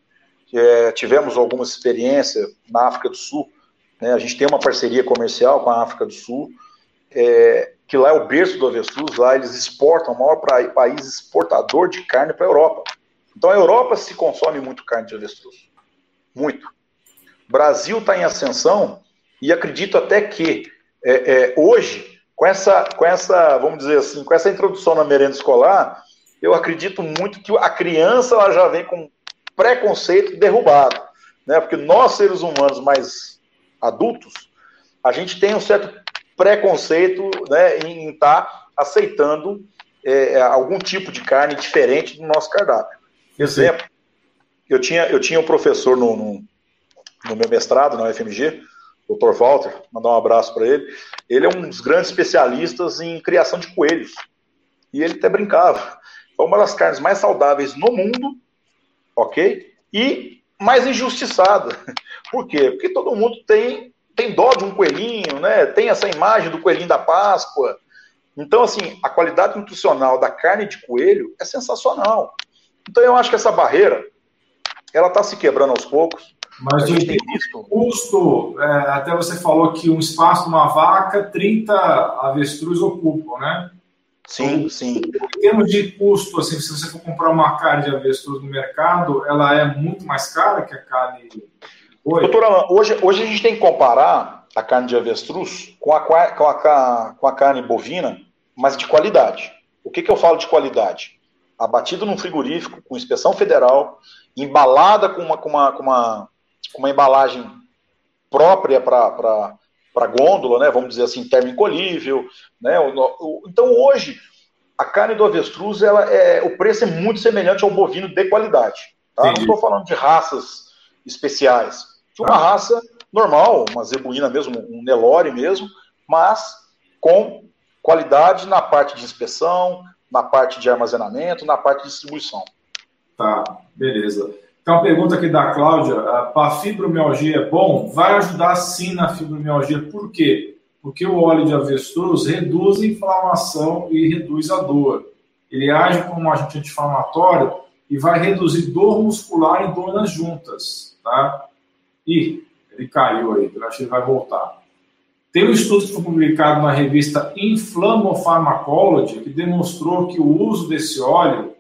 É, tivemos algumas experiências na África do Sul. Né? A gente tem uma parceria comercial com a África do Sul, é, que lá é o berço do avestruz, lá eles exportam, o maior país exportador de carne para a Europa. Então a Europa se consome muito carne de avestruz. Muito. O Brasil está em ascensão e acredito até que é, é, hoje, com essa, com essa, vamos dizer assim, com essa introdução na merenda escolar, eu acredito muito que a criança ela já vem com preconceito derrubado, né? Porque nós seres humanos mais adultos, a gente tem um certo preconceito, né, em estar tá aceitando é, algum tipo de carne diferente do nosso cardápio. Exemplo, eu tinha, eu tinha um professor no, no, no meu mestrado na UFMG, Dr. Walter, mandar um abraço para ele. Ele é um dos grandes especialistas em criação de coelhos. E ele até brincava. É uma das carnes mais saudáveis no mundo, ok? E mais injustiçada. Por quê? Porque todo mundo tem, tem dó de um coelhinho, né? Tem essa imagem do coelhinho da Páscoa. Então, assim, a qualidade nutricional da carne de coelho é sensacional. Então, eu acho que essa barreira, ela está se quebrando aos poucos. Mas o visto... custo, é, até você falou que um espaço de uma vaca, 30 avestruz ocupam, né? Sim, então, sim. Em termos de custo, assim, se você for comprar uma carne de avestruz no mercado, ela é muito mais cara que a carne. Oi? Doutora, hoje, hoje a gente tem que comparar a carne de avestruz com a, com a, com a carne bovina, mas de qualidade. O que, que eu falo de qualidade? Abatido num frigorífico, com inspeção federal, embalada com uma, com uma, com uma, com uma embalagem própria para para gôndola, né, vamos dizer assim, termoencolhível, né, o, o, então hoje a carne do avestruz, ela é, o preço é muito semelhante ao bovino de qualidade, tá? Não estou falando de raças especiais, de uma raça normal, uma zebuína mesmo, um Nelore mesmo, mas com qualidade na parte de inspeção, na parte de armazenamento, na parte de distribuição. Tá, beleza. Então, a pergunta aqui da Cláudia: para fibromialgia é bom? Vai ajudar sim na fibromialgia, por quê? Porque o óleo de avestruz reduz a inflamação e reduz a dor. Ele age como um agente anti-inflamatório e vai reduzir dor muscular e dor nas juntas, tá? Ih, ele caiu aí, eu acho que ele vai voltar. Tem um estudo que foi publicado na revista Inflammopharmacology que demonstrou que o uso desse óleo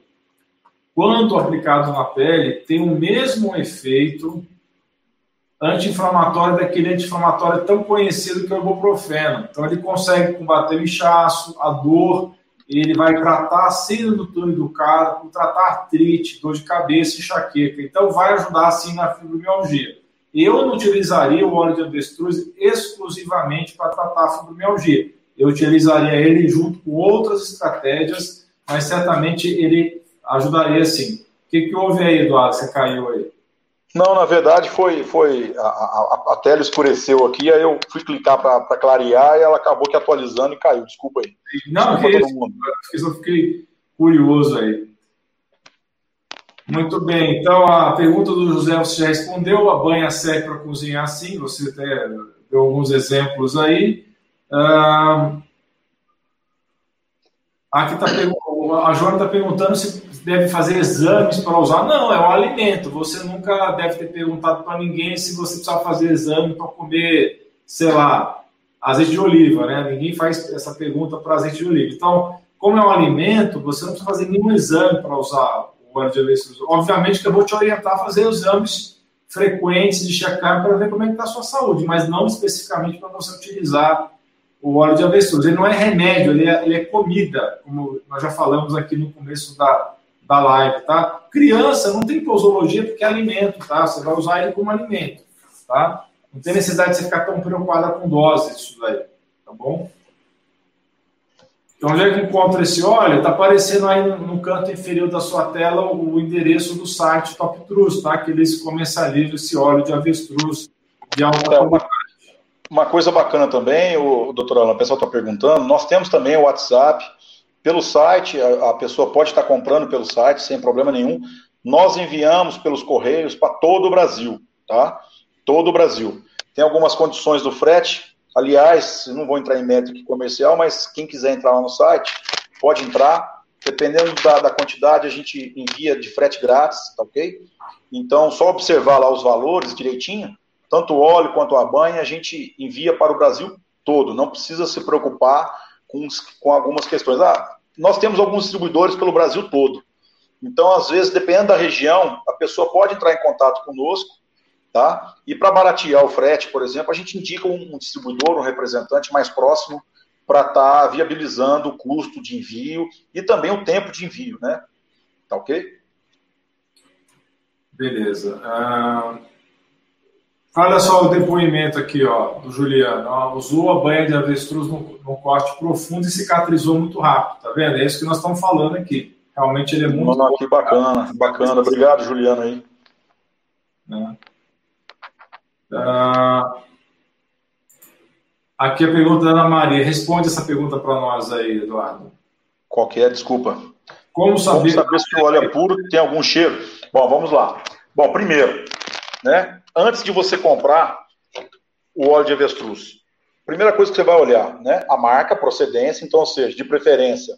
quando aplicado na pele, tem o mesmo efeito anti-inflamatório daquele anti-inflamatório tão conhecido que é o ibuprofeno. Então, ele consegue combater o inchaço, a dor, ele vai tratar a síndrome do túnel do tratar artrite, dor de cabeça, enxaqueca. Então, vai ajudar, sim, na fibromialgia. Eu não utilizaria o óleo de avestruz exclusivamente para tratar a fibromialgia. Eu utilizaria ele junto com outras estratégias, mas certamente ele ajudaria sim. O que, que houve aí, Eduardo? Você caiu aí? Não, na verdade foi, foi a, a, a tela escureceu aqui, aí eu fui clicar para clarear e ela acabou que atualizando e caiu. Desculpa aí. Não, Desculpa que isso, eu fiquei curioso aí. Muito bem, então a pergunta do José você já respondeu, a banha serve para cozinhar sim, você até deu alguns exemplos aí. Ah, aqui está a Joana está perguntando se deve fazer exames para usar. Não, é um alimento. Você nunca deve ter perguntado para ninguém se você precisa fazer exame para comer, sei lá, azeite de oliva, né? Ninguém faz essa pergunta para azeite de oliva. Então, como é um alimento, você não precisa fazer nenhum exame para usar o de avestruz. Obviamente que eu vou te orientar a fazer exames frequentes de check-up para ver como é que está a sua saúde, mas não especificamente para você utilizar o óleo de avestruz. Ele não é remédio, ele é, ele é comida, como nós já falamos aqui no começo da, da live, tá? Criança não tem posologia porque é alimento, tá? Você vai usar ele como alimento, tá? Não tem necessidade de você ficar tão preocupada com doses disso daí, tá bom? Então, onde é que encontra esse óleo? Está aparecendo aí no, no, canto inferior da sua tela o, endereço do site Top Trust, tá? Que eles comercializam esse óleo de avestruz de alta é, qualidade. Uma coisa bacana também, o doutor Alan, o pessoal está perguntando, nós temos também o WhatsApp, pelo site, a, a, pessoa pode estar comprando pelo site sem problema nenhum. Nós enviamos pelos correios para todo o Brasil, tá? Todo o Brasil. Tem algumas condições do frete. Aliás, não vou entrar em métrica comercial, mas quem quiser entrar lá no site, pode entrar. Dependendo da, da quantidade, a gente envia de frete grátis, tá ok? Então, só observar lá os valores direitinho tanto o óleo quanto a banha, a gente envia para o Brasil todo. Não precisa se preocupar com, com algumas questões. Ah, nós temos alguns distribuidores pelo Brasil todo. Então, às vezes, dependendo da região, a pessoa pode entrar em contato conosco, tá? E para baratear o frete, por exemplo, a gente indica um, um distribuidor, um representante mais próximo para estar tá viabilizando o custo de envio e também o tempo de envio, né? Tá ok? Beleza. Uh, olha só o depoimento aqui, ó, do Juliano. Ó, usou a banha de avestruz no, no, corte profundo e cicatrizou muito rápido, tá vendo? É isso que nós estamos falando aqui. Realmente ele é muito. Que bacana, bacana. Obrigado, Juliano aí. Uh, aqui a pergunta da Ana Maria. Responde essa pergunta para nós aí, Eduardo. Qual que é? Desculpa. Como saber... Como saber se o óleo é puro tem algum cheiro? Bom, vamos lá. Bom, primeiro, né, antes de você comprar o óleo de avestruz, primeira coisa que você vai olhar, né, a marca, a procedência, então, ou seja, de preferência,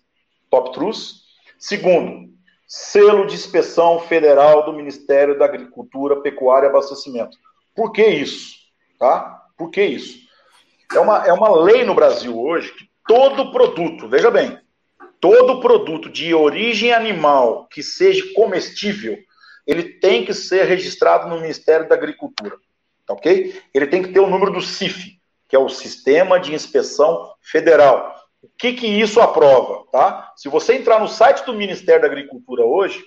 Top Trus. Segundo, selo de inspeção federal do Ministério da Agricultura, Pecuária e Abastecimento. Por que isso? Tá? Por que isso? É uma, é uma lei no Brasil hoje que todo produto, veja bem, todo produto de origem animal que seja comestível, ele tem que ser registrado no Ministério da Agricultura, tá ok? Ele tem que ter o número do CIF, que é o Sistema de Inspeção Federal. O que que isso aprova, tá? Se você entrar no site do Ministério da Agricultura hoje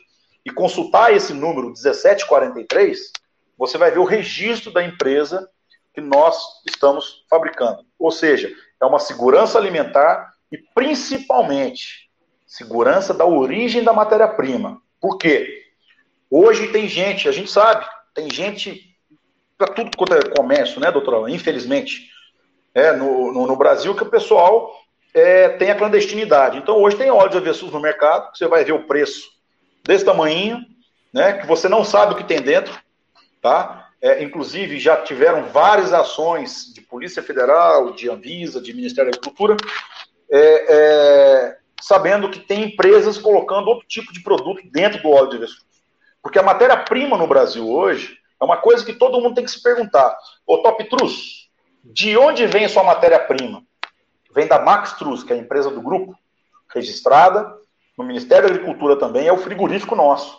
e consultar esse número 1743, você vai ver o registro da empresa que nós estamos fabricando. Ou seja, é uma segurança alimentar e principalmente Segurança da origem da matéria-prima. Por quê? Hoje tem gente, a gente sabe, tem gente para tudo quanto é comércio, né, doutora? Infelizmente, é, no, no, no Brasil que o pessoal é, tem a clandestinidade. Então hoje tem óleo de avestruz no mercado, você vai ver o preço desse tamanho, né, que você não sabe o que tem dentro, tá? É, inclusive já tiveram várias ações de Polícia Federal, de Anvisa, de Ministério da Agricultura, é, é, sabendo que tem empresas colocando outro tipo de produto dentro do óleo de avestruz. Porque a matéria-prima no Brasil hoje é uma coisa que todo mundo tem que se perguntar. Ô Top Trus, de onde vem sua matéria-prima? Vem da Max Trus, que é a empresa do grupo, registrada no Ministério da Agricultura também, é o frigorífico nosso.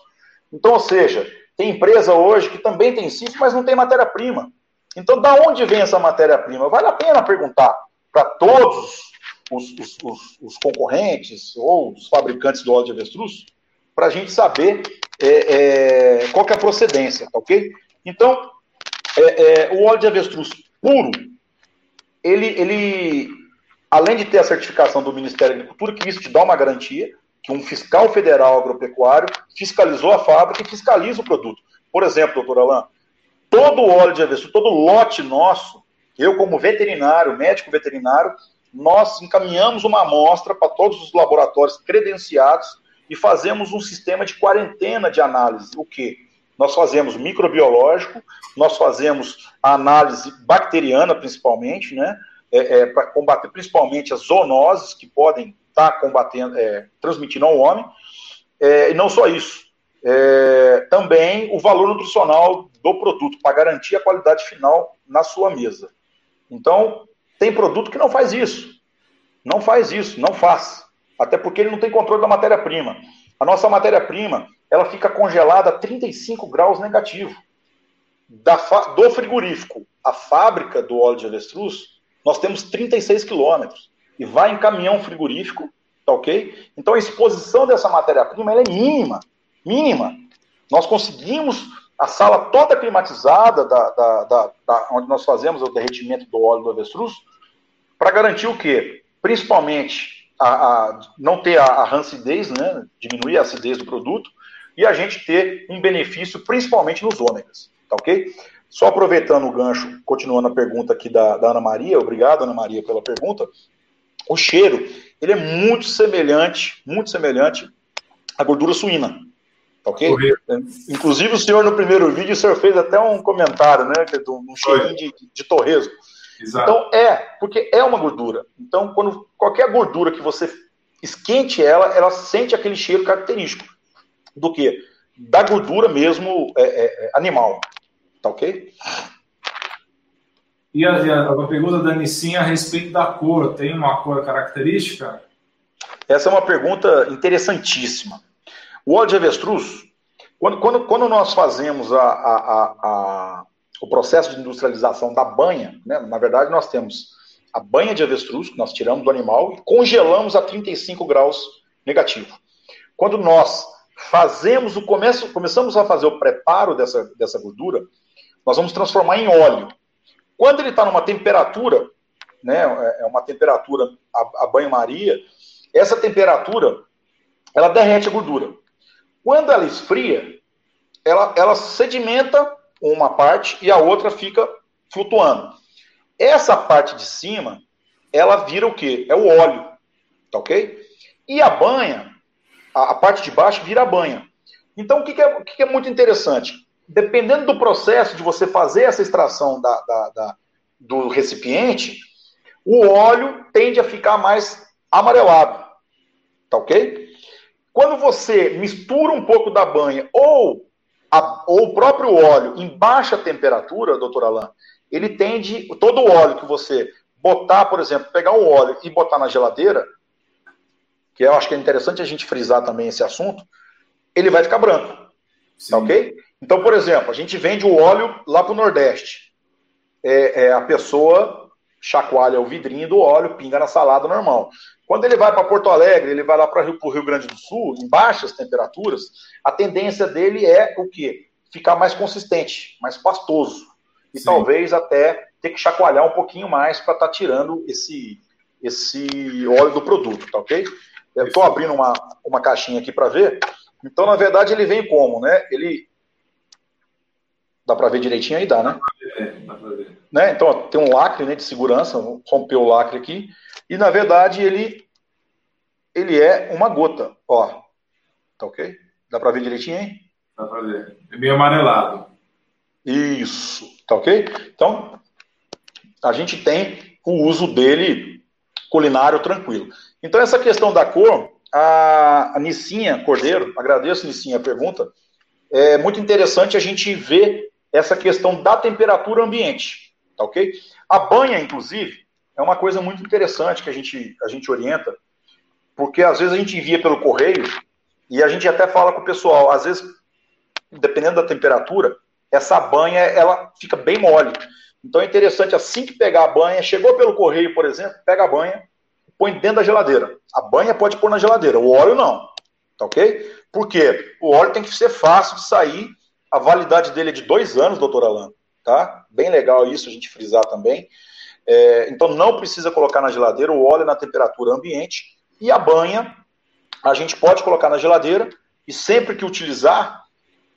Então, ou seja, tem empresa hoje que também tem CIF, mas não tem matéria-prima. Então, da onde vem essa matéria-prima? Vale a pena perguntar para todos os, os, os, os concorrentes ou os fabricantes do óleo de avestruz, para a gente saber é, é, qual é a procedência, tá ok? Então, é, é, o óleo de avestruz puro, ele, ele, além de ter a certificação do Ministério da Agricultura, que isso te dá uma garantia, que um fiscal federal agropecuário fiscalizou a fábrica e fiscaliza o produto. Por exemplo, doutor Alain, todo o óleo de avestruz, todo lote nosso, eu como veterinário, médico veterinário, nós encaminhamos uma amostra para todos os laboratórios credenciados e fazemos um sistema de quarentena de análise. O que? Nós fazemos microbiológico, nós fazemos a análise bacteriana, principalmente, né? É, é, para combater principalmente as zoonoses que podem estar tá combatendo, é, transmitindo ao homem. É, e não só isso, é, também o valor nutricional do produto, para garantir a qualidade final na sua mesa. Então, tem produto que não faz isso. Não faz isso, não faz. Até porque ele não tem controle da matéria-prima. A nossa matéria-prima, ela fica congelada a 35 graus negativo. Da do frigorífico à fábrica do óleo de avestruz, nós temos 36 quilômetros. E vai em caminhão frigorífico, tá ok? Então a exposição dessa matéria-prima é mínima. Mínima. Nós conseguimos a sala toda climatizada da, da, da, da, onde nós fazemos o derretimento do óleo do avestruz, para garantir o quê? Principalmente a, a não ter a, a rancidez, né? diminuir a acidez do produto, e a gente ter um benefício principalmente nos ômegas, tá ok? Só aproveitando o gancho, continuando a pergunta aqui da, da Ana Maria, obrigado Ana Maria pela pergunta, o cheiro, ele é muito semelhante, muito semelhante à gordura suína, Ok? Inclusive, o senhor, no primeiro vídeo, o senhor fez até um comentário, né? É de um cheirinho de, de torresmo. Exato. Então, é, porque é uma gordura. Então, quando qualquer gordura que você esquente ela, ela sente aquele cheiro característico. Do que? Da gordura mesmo é, é, é animal. Tá ok? E a, a, pergunta da Nissinha a respeito da cor, tem uma cor característica? Essa é uma pergunta interessantíssima. O óleo de avestruz, quando, quando, quando nós fazemos a, a, o processo de industrialização da banha, né, na verdade nós temos a banha de avestruz, que nós tiramos do animal e congelamos a 35 graus negativo. Quando nós fazemos o começo, começamos a fazer o preparo dessa, dessa gordura, nós vamos transformar em óleo. Quando ele está numa temperatura, né, é uma temperatura a, a banho-maria, essa temperatura ela derrete a gordura. Quando ela esfria, ela, ela sedimenta uma parte e a outra fica flutuando. Essa parte de cima, ela vira o quê? É o óleo, tá ok? E a banha, a, a parte de baixo vira a banha. Então, o que, que, é, o que, que, é, muito interessante? Dependendo do processo de você fazer essa extração da, da, da, do recipiente, o óleo tende a ficar mais amarelado, tá ok? Quando você mistura um pouco da banha ou, a, ou o próprio óleo em baixa temperatura, doutor Alain, ele tende, todo o óleo que você botar, por exemplo, pegar o óleo e botar na geladeira, que eu acho que é interessante a gente frisar também esse assunto, ele vai ficar branco. Sim. Tá ok? Então, por exemplo, a gente vende o óleo lá para o Nordeste. É, é, a pessoa chacoalha o vidrinho do óleo, pinga na salada normal. Quando ele vai para Porto Alegre, ele vai lá para o Rio Grande do Sul, em baixas temperaturas, a tendência dele é o quê? Ficar mais consistente, mais pastoso. E Sim. talvez até ter que chacoalhar um pouquinho mais para estar tá tirando esse, esse óleo do produto, tá ok? Eu estou abrindo uma, uma caixinha aqui para ver. Então, na verdade, ele vem como, né? Ele. Dá para ver direitinho aí? Dá, né? É, dá para ver. Né? Então, ó, tem um lacre né, de segurança, vou romper o lacre aqui. E, na verdade, ele, ele é uma gota. Ó, tá ok? Dá para ver direitinho aí? Dá para ver. É meio amarelado. Isso, tá ok? Então, a gente tem o uso dele culinário tranquilo. Então, essa questão da cor, a, a Nissinha Cordeiro, agradeço, Nissinha, a pergunta, é muito interessante a gente ver essa questão da temperatura ambiente, tá ok? A banha, inclusive, é uma coisa muito interessante que a gente, a gente orienta, porque às vezes a gente envia pelo correio e a gente até fala com o pessoal, às vezes, dependendo da temperatura, essa banha ela fica bem mole. Então é interessante, assim que pegar a banha, chegou pelo correio, por exemplo, pega a banha, põe dentro da geladeira. A banha pode pôr na geladeira, o óleo não. Tá ok? Por quê? O óleo tem que ser fácil de sair. A validade dele é de dois anos, doutor Alan. Tá? Bem legal isso, a gente frisar também. É, então não precisa colocar na geladeira, o óleo é na temperatura ambiente. E a banha, a gente pode colocar na geladeira e sempre que utilizar,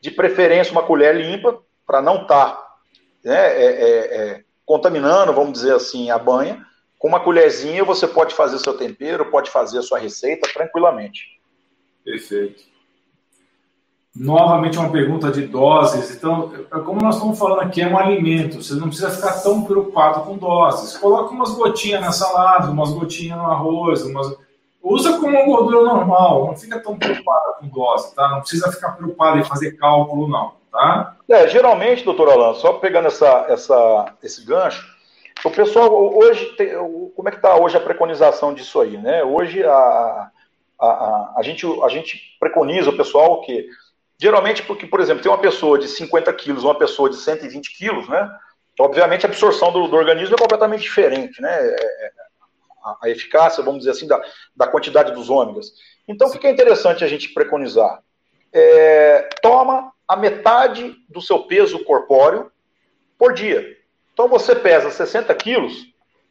de preferência uma colher limpa, para não estar tá, né, é, é, é, contaminando, vamos dizer assim, a banha com uma colherzinha você pode fazer seu tempero, pode fazer a sua receita tranquilamente. Perfeito. Novamente uma pergunta de doses. Então, como nós estamos falando aqui, é um alimento. Você não precisa ficar tão preocupado com doses. Coloca umas gotinhas na salada, umas gotinhas no arroz, umas... usa como uma gordura normal. Não fica tão preocupado com dose, tá? Não precisa ficar preocupado em fazer cálculo, não, tá? É, geralmente, doutor Alan, só pegando essa, essa, esse gancho, o pessoal, hoje, tem, como é que está hoje a preconização disso aí, né? Hoje a, a, a, a, gente, a gente preconiza o pessoal que, geralmente, porque, por exemplo, tem uma pessoa de 50 quilos, uma pessoa de 120 quilos, né? Obviamente a absorção do, do organismo é completamente diferente, né? É, é, a, a, eficácia, vamos dizer assim, da, da quantidade dos ômegas. Então, o que é interessante a gente preconizar? É, toma a metade do seu peso corpóreo por dia. Então você pesa 60 quilos,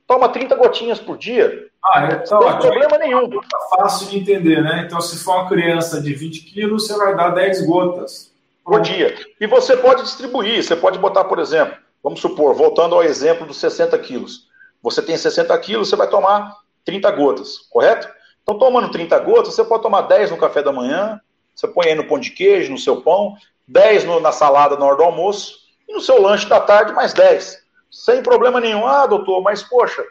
toma 30 gotinhas por dia. Ah, é, tá não tem problema nenhum. Tá fácil de entender, né? Então, se for uma criança de 20 quilos, você vai dar 10 gotas. Por dia. E você pode distribuir, você pode botar, por exemplo, vamos supor, voltando ao exemplo dos 60 quilos. Você tem 60 quilos, você vai tomar 30 gotas, correto? Então, tomando 30 gotas, você pode tomar 10 no café da manhã, você põe aí no pão de queijo, no seu pão, 10 no, na salada na hora do almoço, e no seu lanche da tarde, mais 10 sem problema nenhum. Ah, doutor, mas poxa,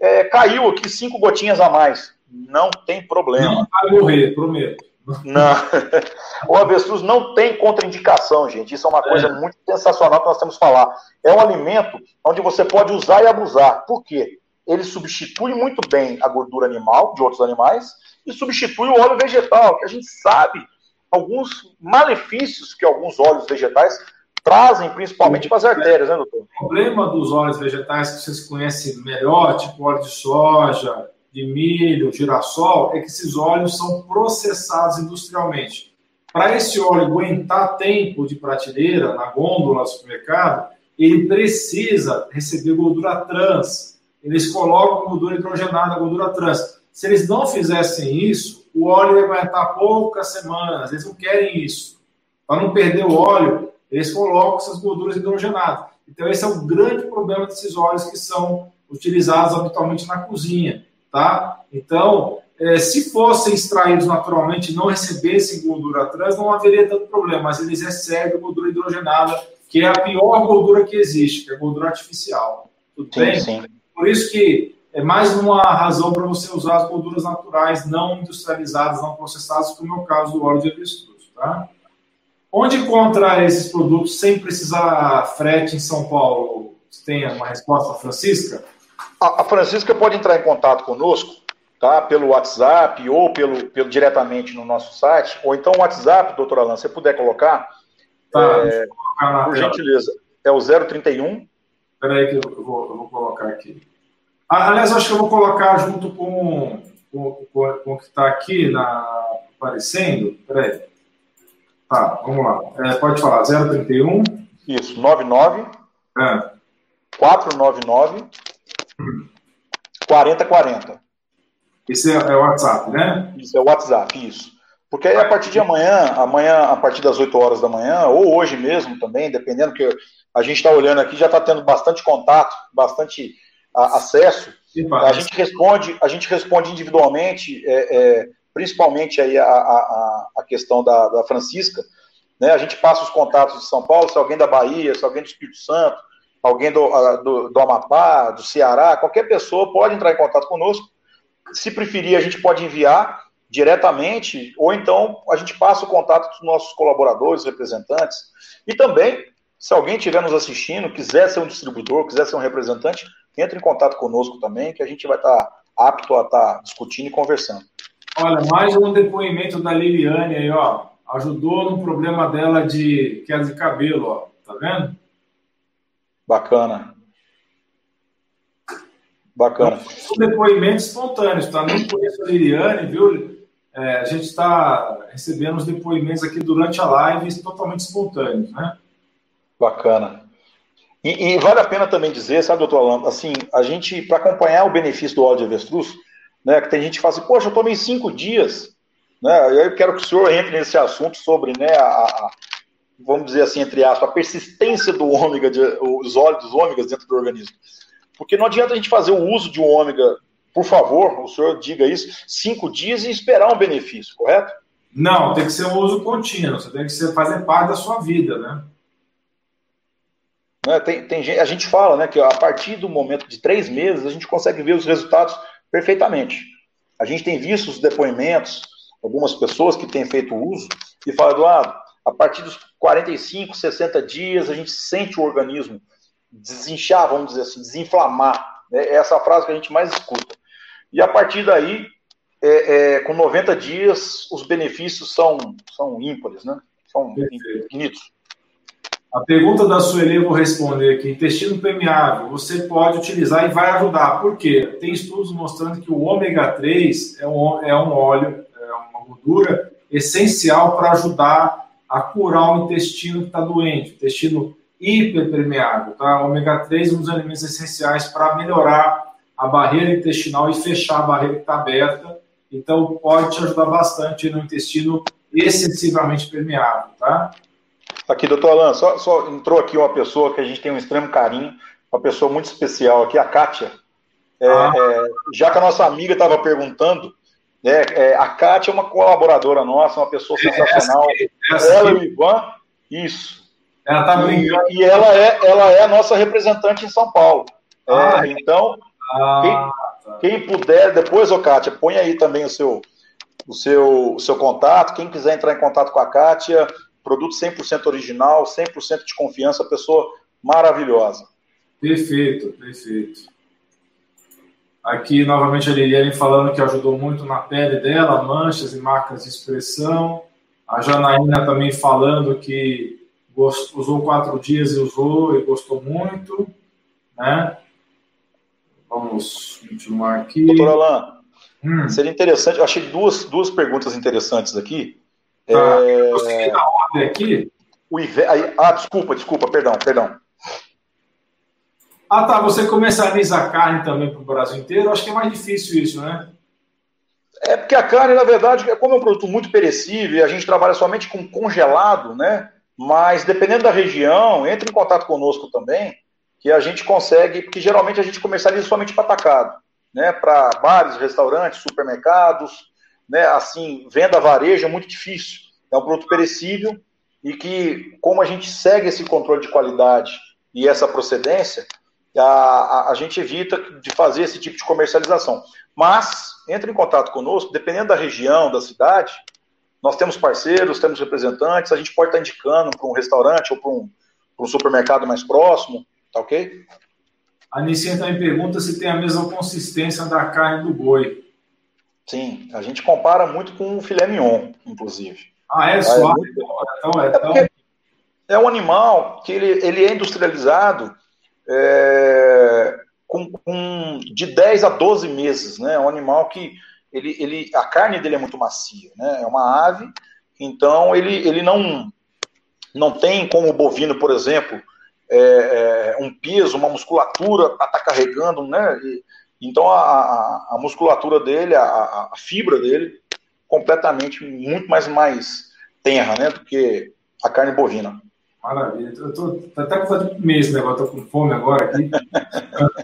é, caiu aqui cinco gotinhas a mais. Não tem problema. Não vai morrer, prometo. Não. O avestruz não tem contraindicação, gente. Isso é uma coisa é. muito sensacional que nós temos que falar. É um alimento onde você pode usar e abusar. Por quê? Ele substitui muito bem a gordura animal de outros animais e substitui o óleo vegetal, que a gente sabe alguns malefícios que alguns óleos vegetais trazem, principalmente para as artérias, né, doutor? O problema dos óleos vegetais que vocês conhecem melhor, tipo óleo de soja, de milho, girassol, é que esses óleos são processados industrialmente. Para esse óleo aguentar tempo de prateleira na gôndola do supermercado, ele precisa receber gordura trans. Eles colocam gordura hidrogenada, gordura trans. Se eles não fizessem isso, o óleo ia aguentar poucas semanas. Eles não querem isso. Para não perder o óleo, eles colocam essas gorduras hidrogenadas. Então, esse é o grande problema desses óleos que são utilizados habitualmente na cozinha, tá? Então, é, se fossem extraídos naturalmente e não recebessem gordura trans, não haveria tanto problema, mas eles recebem gordura hidrogenada, que é a pior gordura que existe, que é a gordura artificial. Tudo sim, bem? Sim. Por isso que é mais uma razão para você usar as gorduras naturais, não industrializadas, não processadas, como é o caso do óleo de avestruz, tá? Onde encontra esses produtos sem precisar frete em São Paulo? Você tem uma resposta, Francisca? A, a Francisca pode entrar em contato conosco, tá? Pelo WhatsApp ou pelo, pelo diretamente no nosso site, ou então o WhatsApp, doutor Alan, se puder colocar. Tá, é, colocar por gentileza. É o 031. Espera aí que eu vou, eu vou colocar aqui. Aliás, acho que eu vou colocar junto com, com, com, com o que está aqui na, aparecendo. Espera aí. Tá, vamos lá. É, pode falar, 031. Isso, 99. É. 499. 4040. Esse é, é o WhatsApp, né? Isso, é o WhatsApp, isso. Porque aí a partir de amanhã, amanhã, a partir das 8 horas da manhã, ou hoje mesmo também, dependendo, que a gente está olhando aqui, já está tendo bastante contato, bastante a, acesso. a gente responde, a gente responde individualmente. É, é, principalmente aí a, a, a questão da, da Francisca, né? A gente passa os contatos de São Paulo, se alguém da Bahia, se alguém do Espírito Santo, alguém do, do, do Amapá, do Ceará, qualquer pessoa pode entrar em contato conosco. Se preferir, a gente pode enviar diretamente, ou então a gente passa o contato dos nossos colaboradores, representantes. E também, se alguém estiver nos assistindo, quiser ser um distribuidor, quiser ser um representante, entre em contato conosco também, que a gente vai estar apto a estar discutindo e conversando. Olha, mais um depoimento da Liliane aí, ó. Ajudou no problema dela de queda de cabelo, ó. Tá vendo? Bacana. Bacana. São depoimentos espontâneos, tá? Nem conheço a Liliane, viu? É, a gente está recebendo os depoimentos aqui durante a live totalmente espontâneos, né? Bacana. E, e, vale a pena também dizer, sabe, doutor Alan, assim, a gente, para acompanhar o benefício do óleo de avestruz, né? Que tem gente que fala assim, poxa, eu tomei cinco dias, né? Eu quero que o senhor entre nesse assunto sobre, né, a, a vamos dizer assim, entre aspas, a persistência do ômega, de, os óleos dos ômegas dentro do organismo. Porque não adianta a gente fazer o uso de um ômega, por favor, o senhor diga isso, cinco dias e esperar um benefício, correto? Não, tem que ser um uso contínuo, você tem que ser, fazer parte da sua vida, né? né tem, tem, a gente fala né, que a partir do momento de três meses a gente consegue ver os resultados perfeitamente. A gente tem visto os depoimentos, algumas pessoas que têm feito uso, e falam, Eduardo, a partir dos 45, 60 dias, a gente sente o organismo desinchar, vamos dizer assim, desinflamar. É essa a frase que a gente mais escuta. E a partir daí, é, é, com 90 dias, os benefícios são, são ímpares, né? São infinitos. A pergunta da Sueli eu vou responder aqui. Intestino permeável, você pode utilizar e vai ajudar. Por quê? Tem estudos mostrando que o ômega 3 é um, é um óleo, é uma gordura essencial para ajudar a curar o intestino que está doente, intestino hiperpermeável. Tá? O ômega 3 é um dos alimentos essenciais para melhorar a barreira intestinal e fechar a barreira que está aberta. Então, pode te ajudar bastante no intestino excessivamente permeável. Tá? Aqui, doutor Alan, só, só, entrou aqui uma pessoa que a gente tem um extremo carinho, uma pessoa muito especial aqui, a Kátia. É, ah. é, já que a nossa amiga estava perguntando, né, é, a Kátia é uma colaboradora nossa, uma pessoa sensacional. Essa, ela e o Ivan, isso. Ela tá brincando. E, e ela, é, ela é a nossa representante em São Paulo. É, ah, então, ah, quem, tá. quem, puder, depois, ô Kátia, põe aí também o seu, o seu, o seu contato. Quem quiser entrar em contato com a Kátia, produto 100% original, 100% de confiança, pessoa maravilhosa. Perfeito, perfeito. Aqui, novamente, a Liliane falando que ajudou muito na pele dela, manchas e marcas de expressão. A Janaína também falando que usou quatro dias e usou e gostou muito. Né? Vamos continuar aqui. Doutor Alain, hum. seria interessante, eu achei duas, duas perguntas interessantes aqui. Ah, é... Eu na ordem aqui. O Ah, desculpa, desculpa, perdão, perdão. Ah, tá. Você comercializa a carne também para o Brasil inteiro? Acho que é mais difícil isso, né? É porque a carne, na verdade, é como é um produto muito perecível, a gente trabalha somente com congelado, né? Mas dependendo da região, entre em contato conosco também, que a gente consegue, porque geralmente a gente comercializa somente para atacado, né? Para bares, restaurantes, supermercados, né? Assim, venda varejo é muito difícil. É um produto perecível e que, como a gente segue esse controle de qualidade e essa procedência, a, a, a, gente evita de fazer esse tipo de comercialização. Mas, entre em contato conosco, dependendo da região, da cidade, nós temos parceiros, temos representantes, a gente pode estar indicando para um restaurante ou para um, para um supermercado mais próximo, tá ok? A Nicinha também pergunta se tem a mesma consistência da carne do boi. Sim, a gente compara muito com o filé mignon, inclusive. Ah, é? É, muito... então, é, então... é, é um animal que ele, ele é industrializado é, com, com, de 10 a 12 meses, né? É um animal que ele, ele, a carne dele é muito macia, né? É uma ave, então ele, ele não, não tem como o bovino, por exemplo, é, é, um peso, uma musculatura para estar tá carregando, né? E, então a, a, a, musculatura dele, a, a, fibra dele, completamente muito mais mais tenra, né? Do que a carne bovina. Maravilha. Eu tô, tô até com vontade de esse negócio, tô com fome agora aqui.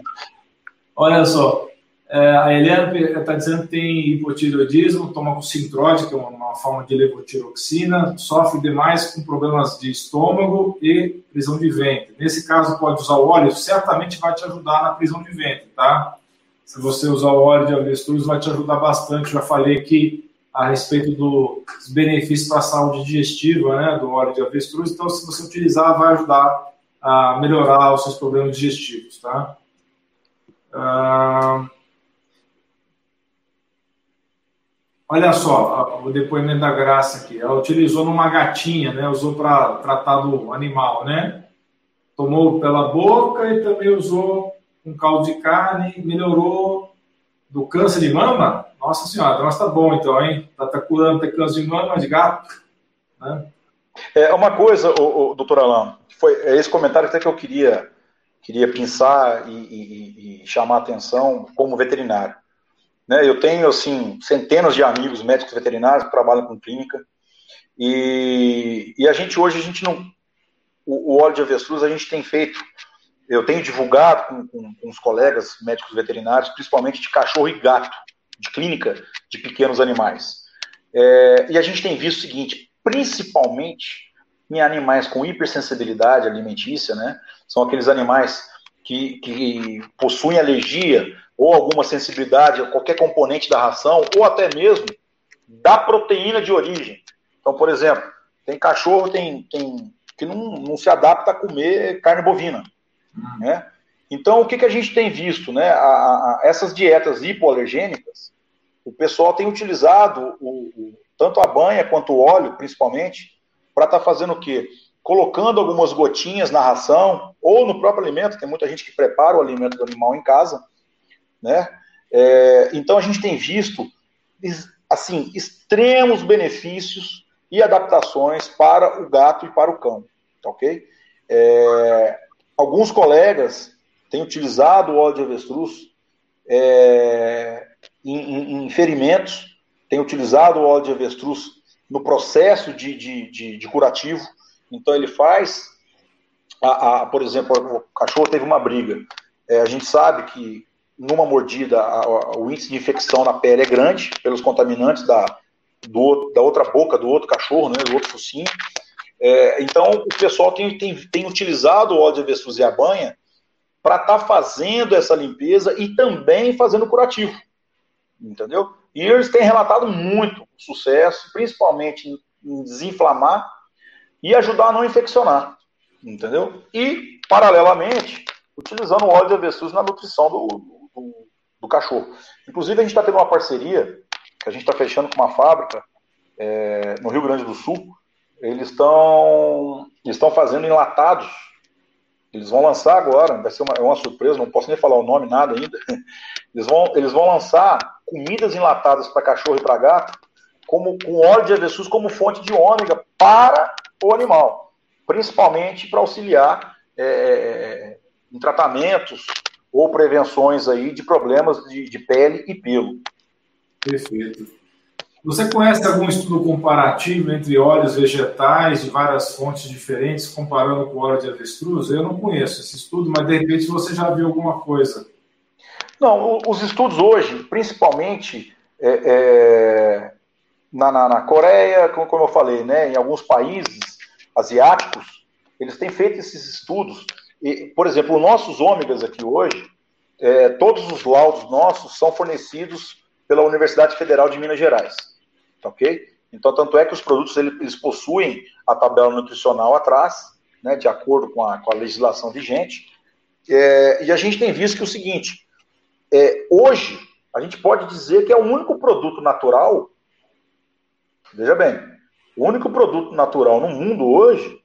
Olha só, é, a Helena está dizendo que tem hipotireoidismo, toma com sintrode, que é uma, uma, forma de levotiroxina, sofre demais com problemas de estômago e prisão de ventre. Nesse caso, pode usar o óleo, certamente vai te ajudar na prisão de ventre, tá? Se você usar o óleo de avestruz, vai te ajudar bastante. Já falei que a respeito dos benefícios para a saúde digestiva né, do óleo de avestruz. Então, se você utilizar, vai ajudar a melhorar os seus problemas digestivos. Tá? Ah, olha só, o depoimento da Graça aqui. Ela utilizou numa gatinha, né, usou para tratar do animal, né? Tomou pela boca e também usou um caldo de carne, melhorou do câncer de mama, nossa senhora, nossa, tá bom então, hein? Tá, tá curando até câncer de mama de gato, né? É uma coisa, o, o doutor Alain, foi é esse comentário até que eu queria queria pensar e, e, e chamar a atenção como veterinário. Né, eu tenho assim centenas de amigos médicos veterinários que trabalham com clínica e, e a gente hoje a gente não o, o óleo de avestruz a gente tem feito eu tenho divulgado com, com, com, os colegas médicos veterinários, principalmente de cachorro e gato, de clínica de pequenos animais. É, e a gente tem visto o seguinte, principalmente em animais com hipersensibilidade alimentícia, né? São aqueles animais que, que possuem alergia ou alguma sensibilidade a qualquer componente da ração, ou até mesmo da proteína de origem. Então, por exemplo, tem cachorro tem, tem, que não, não se adapta a comer carne bovina. Né? Então, o que, que a gente tem visto? Né? A, a, essas dietas hipoalergênicas, o pessoal tem utilizado o, o, tanto a banha quanto o óleo, principalmente, para estar tá fazendo o quê? Colocando algumas gotinhas na ração ou no próprio alimento. Tem muita gente que prepara o alimento do animal em casa, né? É, então a gente tem visto assim extremos benefícios e adaptações para o gato e para o cão, tá ok? É, alguns colegas têm utilizado o óleo de avestruz é, em, em, em, ferimentos, têm utilizado o óleo de avestruz no processo de, de, de, de curativo. Então, ele faz, a, a, por exemplo, o cachorro teve uma briga. É, a gente sabe que numa mordida a, o índice de infecção na pele é grande pelos contaminantes da, do, da outra boca do outro cachorro, né, do outro focinho. É, então, o pessoal tem, tem, tem utilizado o óleo de avestruz e a banha para estar tá fazendo essa limpeza e também fazendo curativo. entendeu? E eles têm relatado muito sucesso, principalmente em desinflamar e ajudar a não infeccionar, entendeu? E, paralelamente, utilizando o óleo de avestruz na nutrição do, do, do cachorro. Inclusive, a gente está tendo uma parceria, que a gente está fechando com uma fábrica é, no Rio Grande do Sul, eles estão estão fazendo enlatados. Eles vão lançar agora, vai ser uma, é uma surpresa, não posso nem falar o nome, nada ainda. Eles vão, eles vão lançar comidas enlatadas para cachorro e para gato, como, com óleo de avestruz como fonte de ômega para o animal, principalmente para auxiliar é, é, em tratamentos ou prevenções aí de problemas de, de pele e pelo. Perfeito. Você conhece algum estudo comparativo entre óleos vegetais de várias fontes diferentes, comparando com óleo de avestruz? Eu não conheço esse estudo, mas de repente você já viu alguma coisa. Não, os estudos hoje, principalmente é, é, na, na, na, Coreia, como, como eu falei, né, em alguns países asiáticos, eles têm feito esses estudos. E, por exemplo, nossos ômegas aqui hoje, é, todos os laudos nossos são fornecidos pela Universidade Federal de Minas Gerais. Tá ok? Então, tanto é que os produtos eles possuem a tabela nutricional atrás, né, de acordo com a, com a legislação vigente. É, e a gente tem visto que é o seguinte: é, hoje, a gente pode dizer que é o único produto natural, veja bem, o único produto natural no mundo hoje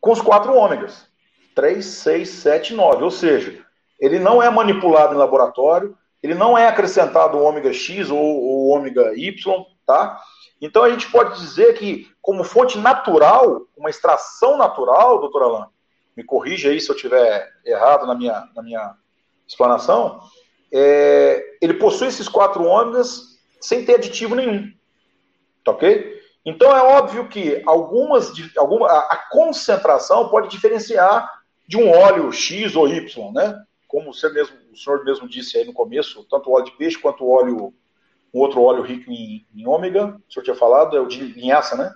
com os quatro ômegas: 3, 6, 7 9. Ou seja, ele não é manipulado em laboratório, ele não é acrescentado o ômega X ou o ômega Y, tá? Então a gente pode dizer que, como fonte natural, uma extração natural, doutor Alain, me corrija aí se eu tiver errado na minha, na minha explanação, é, ele possui esses quatro ômegas sem ter aditivo nenhum. Tá ok? Então é óbvio que algumas, alguma, a concentração pode diferenciar de um óleo X ou Y, né? Como você mesmo, o senhor mesmo disse aí no começo, tanto o óleo de peixe quanto o óleo um outro óleo rico em, em ômega, o senhor tinha falado, é o de linhaça, né?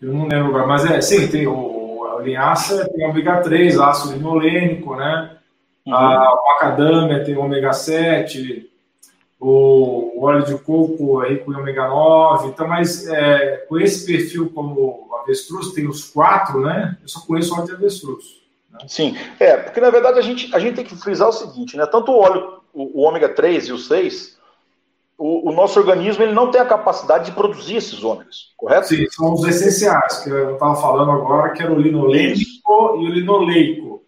Eu não lembro agora, mas é, sim, tem o, a linhaça, tem ômega 3, ácido linolênico, né? Uhum. A macadâmia tem ômega 7, o, o, óleo de coco é rico em ômega 9, então, mas é, com esse perfil como avestruz, tem os quatro, né? Eu só conheço o óleo de avestruz. Sim, é, porque na verdade a gente, a gente tem que frisar o seguinte, né? Tanto o óleo o, o ômega 3 e o 6, o, o, nosso organismo ele não tem a capacidade de produzir esses ômegas, correto? Sim, são os essenciais, que eu estava falando agora, que era o linolênico e o linoleico,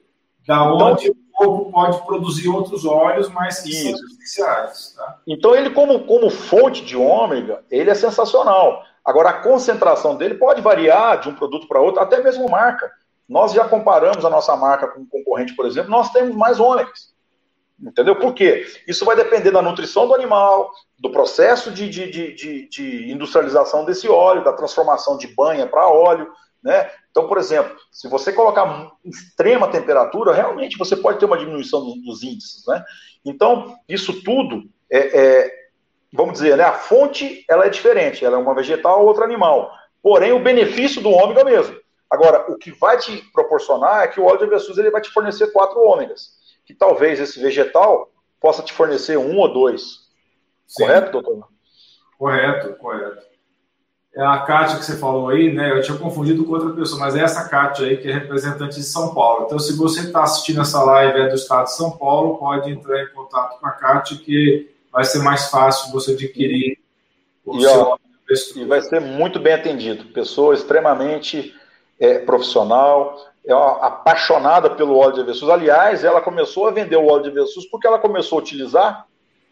da então, onde o corpo pode produzir outros óleos, mas que isso. são essenciais. Tá? Então, ele, como, como fonte de ômega, ele é sensacional. Agora, a concentração dele pode variar de um produto para outro, até mesmo marca. Nós já comparamos a nossa marca com um concorrente, por exemplo, nós temos mais ômegas. Entendeu? Por quê? Isso vai depender da nutrição do animal, do processo de, de, de, de industrialização desse óleo, da transformação de banha para óleo. Né? Então, por exemplo, se você colocar extrema temperatura, realmente você pode ter uma diminuição dos índices. Né? Então, isso tudo é, é, vamos dizer, né, a fonte ela é diferente, ela é uma vegetal ou outra animal. Porém, o benefício do ômega é o mesmo. Agora, o que vai te proporcionar é que o óleo de avestruz ele vai te fornecer quatro ômegas que talvez esse vegetal possa te fornecer um ou dois. Sim. Correto, doutor? Correto, correto. É a Kátia que você falou aí, né? Eu tinha confundido com outra pessoa, mas é essa Kátia aí que é representante de São Paulo. Então, se você está assistindo essa live é do estado de São Paulo, pode entrar em contato com a Kátia, que vai ser mais fácil você adquirir o e, seu ó, e vai ser muito bem atendido. Pessoa extremamente é, profissional, é apaixonada pelo óleo de avestruz. Aliás, ela começou a vender o óleo de avestruz porque ela começou a utilizar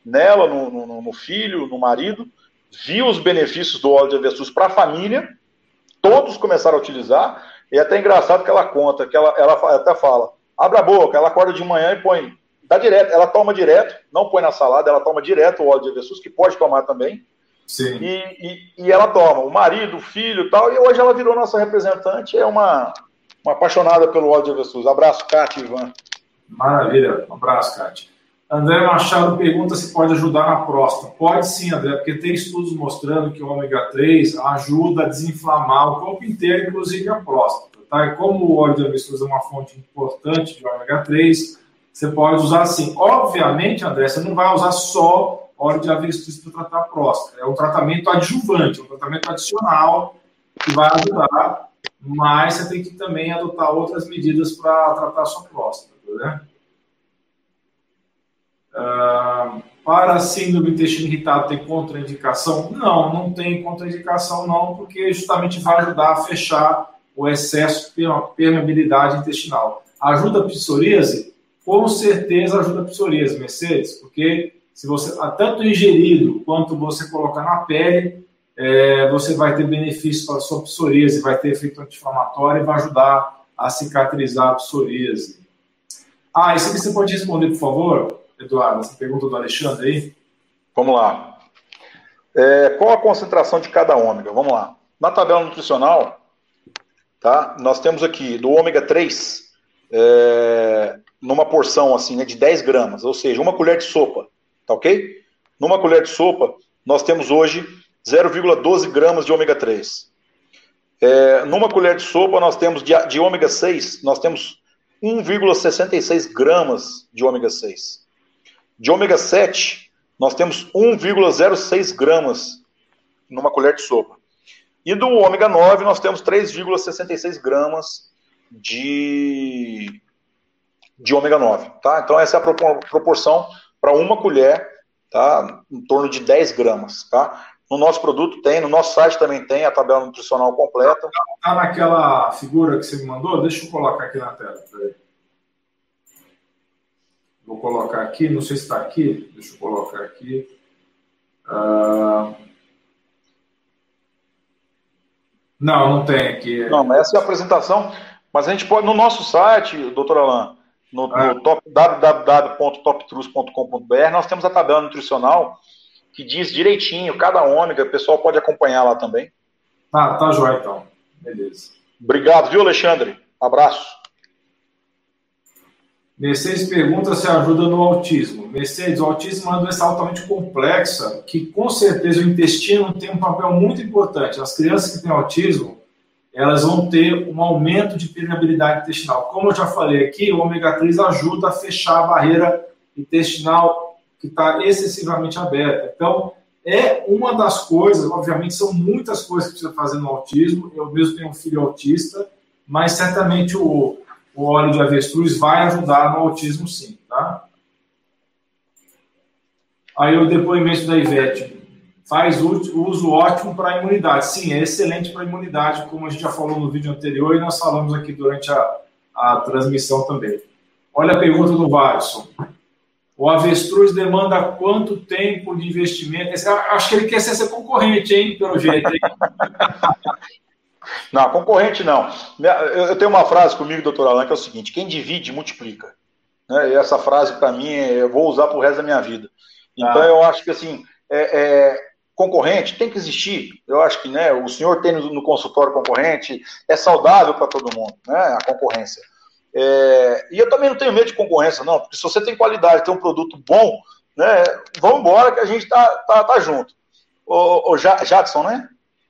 nela, no, no, no filho, no marido, viu os benefícios do óleo de avestruz para a família, todos começaram a utilizar, e é até engraçado que ela conta, que ela, ela até fala, abre a boca, ela acorda de manhã e põe, dá direto, ela toma direto, não põe na salada, ela toma direto o óleo de avestruz, que pode tomar também, Sim. E, e, e ela toma, o marido, o filho e tal, e hoje ela virou nossa representante, é uma, uma apaixonada pelo óleo de avestruz. Abraço, Cátia e Ivan. Maravilha, um abraço, Cátia. André Machado pergunta se pode ajudar na próstata. Pode sim, André, porque tem estudos mostrando que o ômega 3 ajuda a desinflamar o corpo inteiro, inclusive a próstata. Tá? E como o óleo de avestruz é uma fonte importante de ômega 3, você pode usar assim. Obviamente, André, você não vai usar só óleo de avestruz para tratar a próstata. É um tratamento adjuvante, um tratamento adicional que vai ajudar, mas você tem que também adotar outras medidas para tratar a sua próstata, né? Uh, para síndrome do intestino irritado tem contraindicação? Não, não tem contraindicação não, porque justamente vai ajudar a fechar o excesso de permeabilidade intestinal. Ajuda a psoríase? Com certeza ajuda a psoríase, Mercedes, porque se você tanto ingerido quanto você colocar na pele, é, você vai ter benefício para a sua psoríase, vai ter efeito anti-inflamatório e vai ajudar a cicatrizar a psoríase. Ah, isso aqui você pode responder, por favor, Eduardo, essa pergunta do Alexandre aí? Vamos lá. É, qual a concentração de cada ômega? Vamos lá. Na tabela nutricional, tá? Nós temos aqui do ômega 3, é, numa porção assim, né, de 10 gramas, ou seja, uma colher de sopa, tá ok? Numa colher de sopa, nós temos hoje 0,12 gramas de ômega 3. É, numa colher de sopa, nós temos de, de ômega 6, nós temos 1,66 gramas de ômega 6. De ômega 7, nós temos 1,06 gramas numa colher de sopa. E do ômega 9, nós temos 3,66 gramas de, de ômega 9. Tá? Então, essa é a proporção para uma colher, tá? em torno de 10 gramas. Tá? No nosso produto tem, no nosso site também tem a tabela nutricional completa. Está naquela figura que você me mandou? Deixa eu colocar aqui na tela. Vou colocar aqui, não sei se está aqui. Deixa eu colocar aqui. Uh... Não, não tem aqui. Não, mas essa é a apresentação. Mas a gente pode, no nosso site, doutor Alain, no, ah. no top, www.toptrus.com.br, nós temos a tabela nutricional que diz direitinho, cada ômega, o pessoal pode acompanhar lá também. Tá, tá jóia então. Beleza. Obrigado, viu, Alexandre? Abraço. Mercedes pergunta se ajuda no autismo. Mercedes, o autismo é uma doença altamente complexa, que com certeza o intestino tem um papel muito importante. As crianças que têm autismo, elas vão ter um aumento de permeabilidade intestinal. Como eu já falei aqui, o ômega 3 ajuda a fechar a barreira intestinal que está excessivamente aberta. Então, é uma das coisas, obviamente, são muitas coisas que precisa fazer no autismo. Eu mesmo tenho um filho autista, mas certamente o, o óleo de avestruz vai ajudar no autismo, sim, tá? Aí o depoimento da Ivete faz uso ótimo para a imunidade. Sim, é excelente para a imunidade, como a gente já falou no vídeo anterior e nós falamos aqui durante a, a transmissão também. Olha a pergunta do Watson. O avestruz demanda quanto tempo de investimento? Acho que ele quer ser seu concorrente, hein, pelo jeito. Hein? Não, concorrente não. Eu tenho uma frase comigo, doutor Alain, que é o seguinte: quem divide, multiplica. Né? E essa frase, para mim, eu vou usar para o resto da minha vida. Então, ah. eu acho que, assim, é, é, concorrente tem que existir. Eu acho que né, o senhor tem no, no consultório concorrente, é saudável para todo mundo, né, a concorrência. É, e eu também não tenho medo de concorrência, não, porque se você tem qualidade, tem um produto bom, né, vamos embora que a gente tá, tá, tá junto. O, o Jadson, né?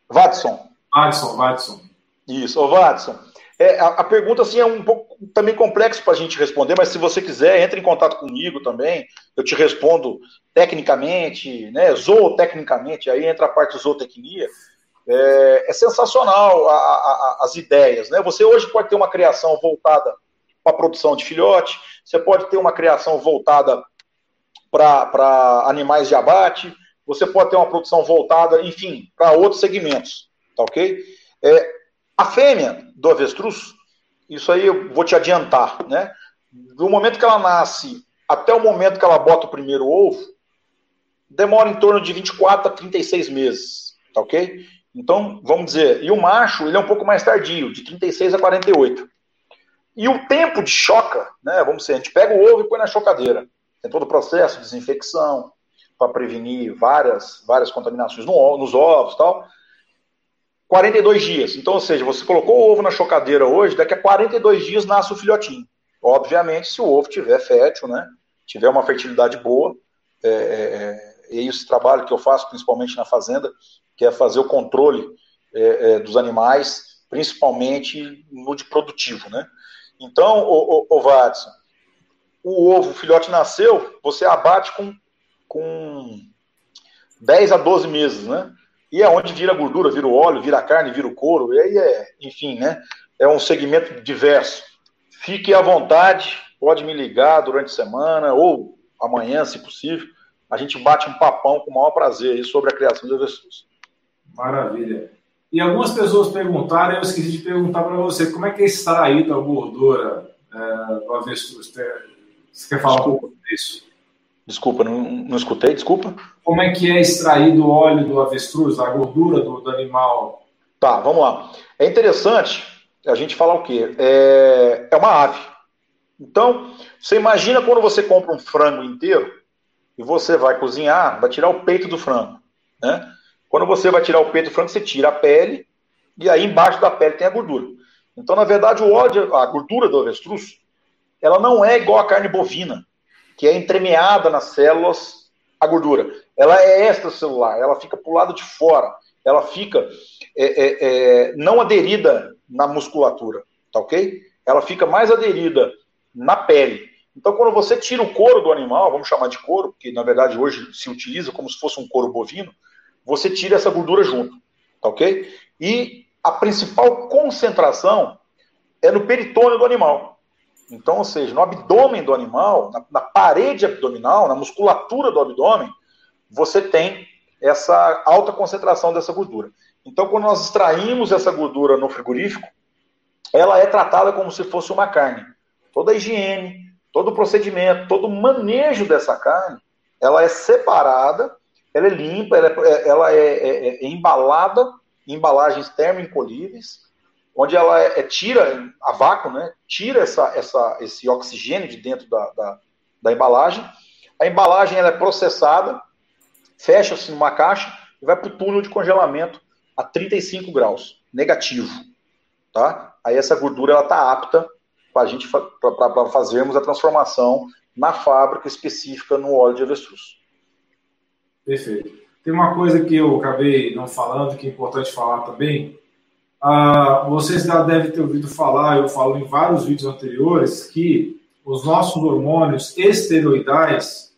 Vadson. Vadson, Vadson. Isso, o Vadson. É, a, a, pergunta assim, é um pouco também complexo para a gente responder, mas se você quiser, entre em contato comigo também, eu te respondo tecnicamente, né, zootecnicamente, aí entra a parte zootecnia, é, é sensacional a, a, as ideias. Né? Você hoje pode ter uma criação voltada para a produção de filhote, você pode ter uma criação voltada para animais de abate, você pode ter uma produção voltada, enfim, para outros segmentos, tá ok? É, a fêmea do avestruz, isso aí eu vou te adiantar, né? Do momento que ela nasce até o momento que ela bota o primeiro ovo, demora em torno de 24 a 36 meses, tá ok? Então, vamos dizer, e o macho, ele é um pouco mais tardio, de 36 a 48. E o tempo de choca, né, vamos dizer, a gente pega o ovo e põe na chocadeira. Tem todo o processo de desinfecção, para prevenir várias, várias contaminações no, nos ovos tal. 42 dias. Então, ou seja, você colocou o ovo na chocadeira hoje, daqui a 42 dias nasce o filhotinho. Obviamente, se o ovo tiver fértil, né, tiver uma fertilidade boa, é, é, é e esse trabalho que eu faço, principalmente na fazenda, que é fazer o controle é, é, dos animais, principalmente no de produtivo, né? Então, o, o, o Watson, o ovo, o filhote nasceu, você abate com, com 10 a 12 meses, né? E é onde vira gordura, vira o óleo, vira a carne, vira o couro, e aí é, enfim, né? É um segmento diverso. Fique à vontade, pode me ligar durante a semana ou amanhã, se possível. A gente bate um papão com o maior prazer sobre a criação de avestruz. Maravilha. E algumas pessoas perguntaram, eu esqueci de perguntar para você, como é que é extraída a gordura é, do avestruz? Você quer falar um pouco disso? Desculpa, não, não escutei, desculpa. Como é que é extraído o óleo do avestruz, a gordura do, do animal? Tá, vamos lá. É interessante a gente falar o quê? É, é uma ave. Então, você imagina quando você compra um frango inteiro e você vai cozinhar, vai tirar o peito do frango, né? Quando você vai tirar o peito do frango, você tira a pele e aí embaixo da pele tem a gordura. Então, na verdade, o óleo, a gordura do avestruz, ela não é igual à carne bovina que é entremeada nas células a gordura. Ela é extracelular, ela fica para o lado de fora, ela fica é, é, é, não aderida na musculatura, tá ok? Ela fica mais aderida na pele. Então, quando você tira o couro do animal, vamos chamar de couro, que na verdade hoje se utiliza como se fosse um couro bovino, você tira essa gordura junto, tá ok? E a principal concentração é no peritônio do animal. Então, ou seja, no abdômen do animal, na, na parede abdominal, na musculatura do abdômen, você tem essa alta concentração dessa gordura. Então, quando nós extraímos essa gordura no frigorífico, ela é tratada como se fosse uma carne. Toda a higiene, todo o procedimento, todo o manejo dessa carne, ela é separada, ela é limpa, ela é, ela é, é, é embalada em embalagens termoencolhíveis, onde ela é, é, tira a vácuo, né? Tira essa, essa, esse oxigênio de dentro da, da, da embalagem. A embalagem ela é processada, fecha-se numa caixa e vai para o túnel de congelamento a 35 graus, negativo, tá? Aí essa gordura ela tá apta para a gente para fazermos a transformação na fábrica específica no óleo de avestruz. Perfeito. Tem uma coisa que eu acabei não falando que é importante falar também, ah, vocês já devem ter ouvido falar, eu falo em vários vídeos anteriores, que os nossos hormônios esteroidais,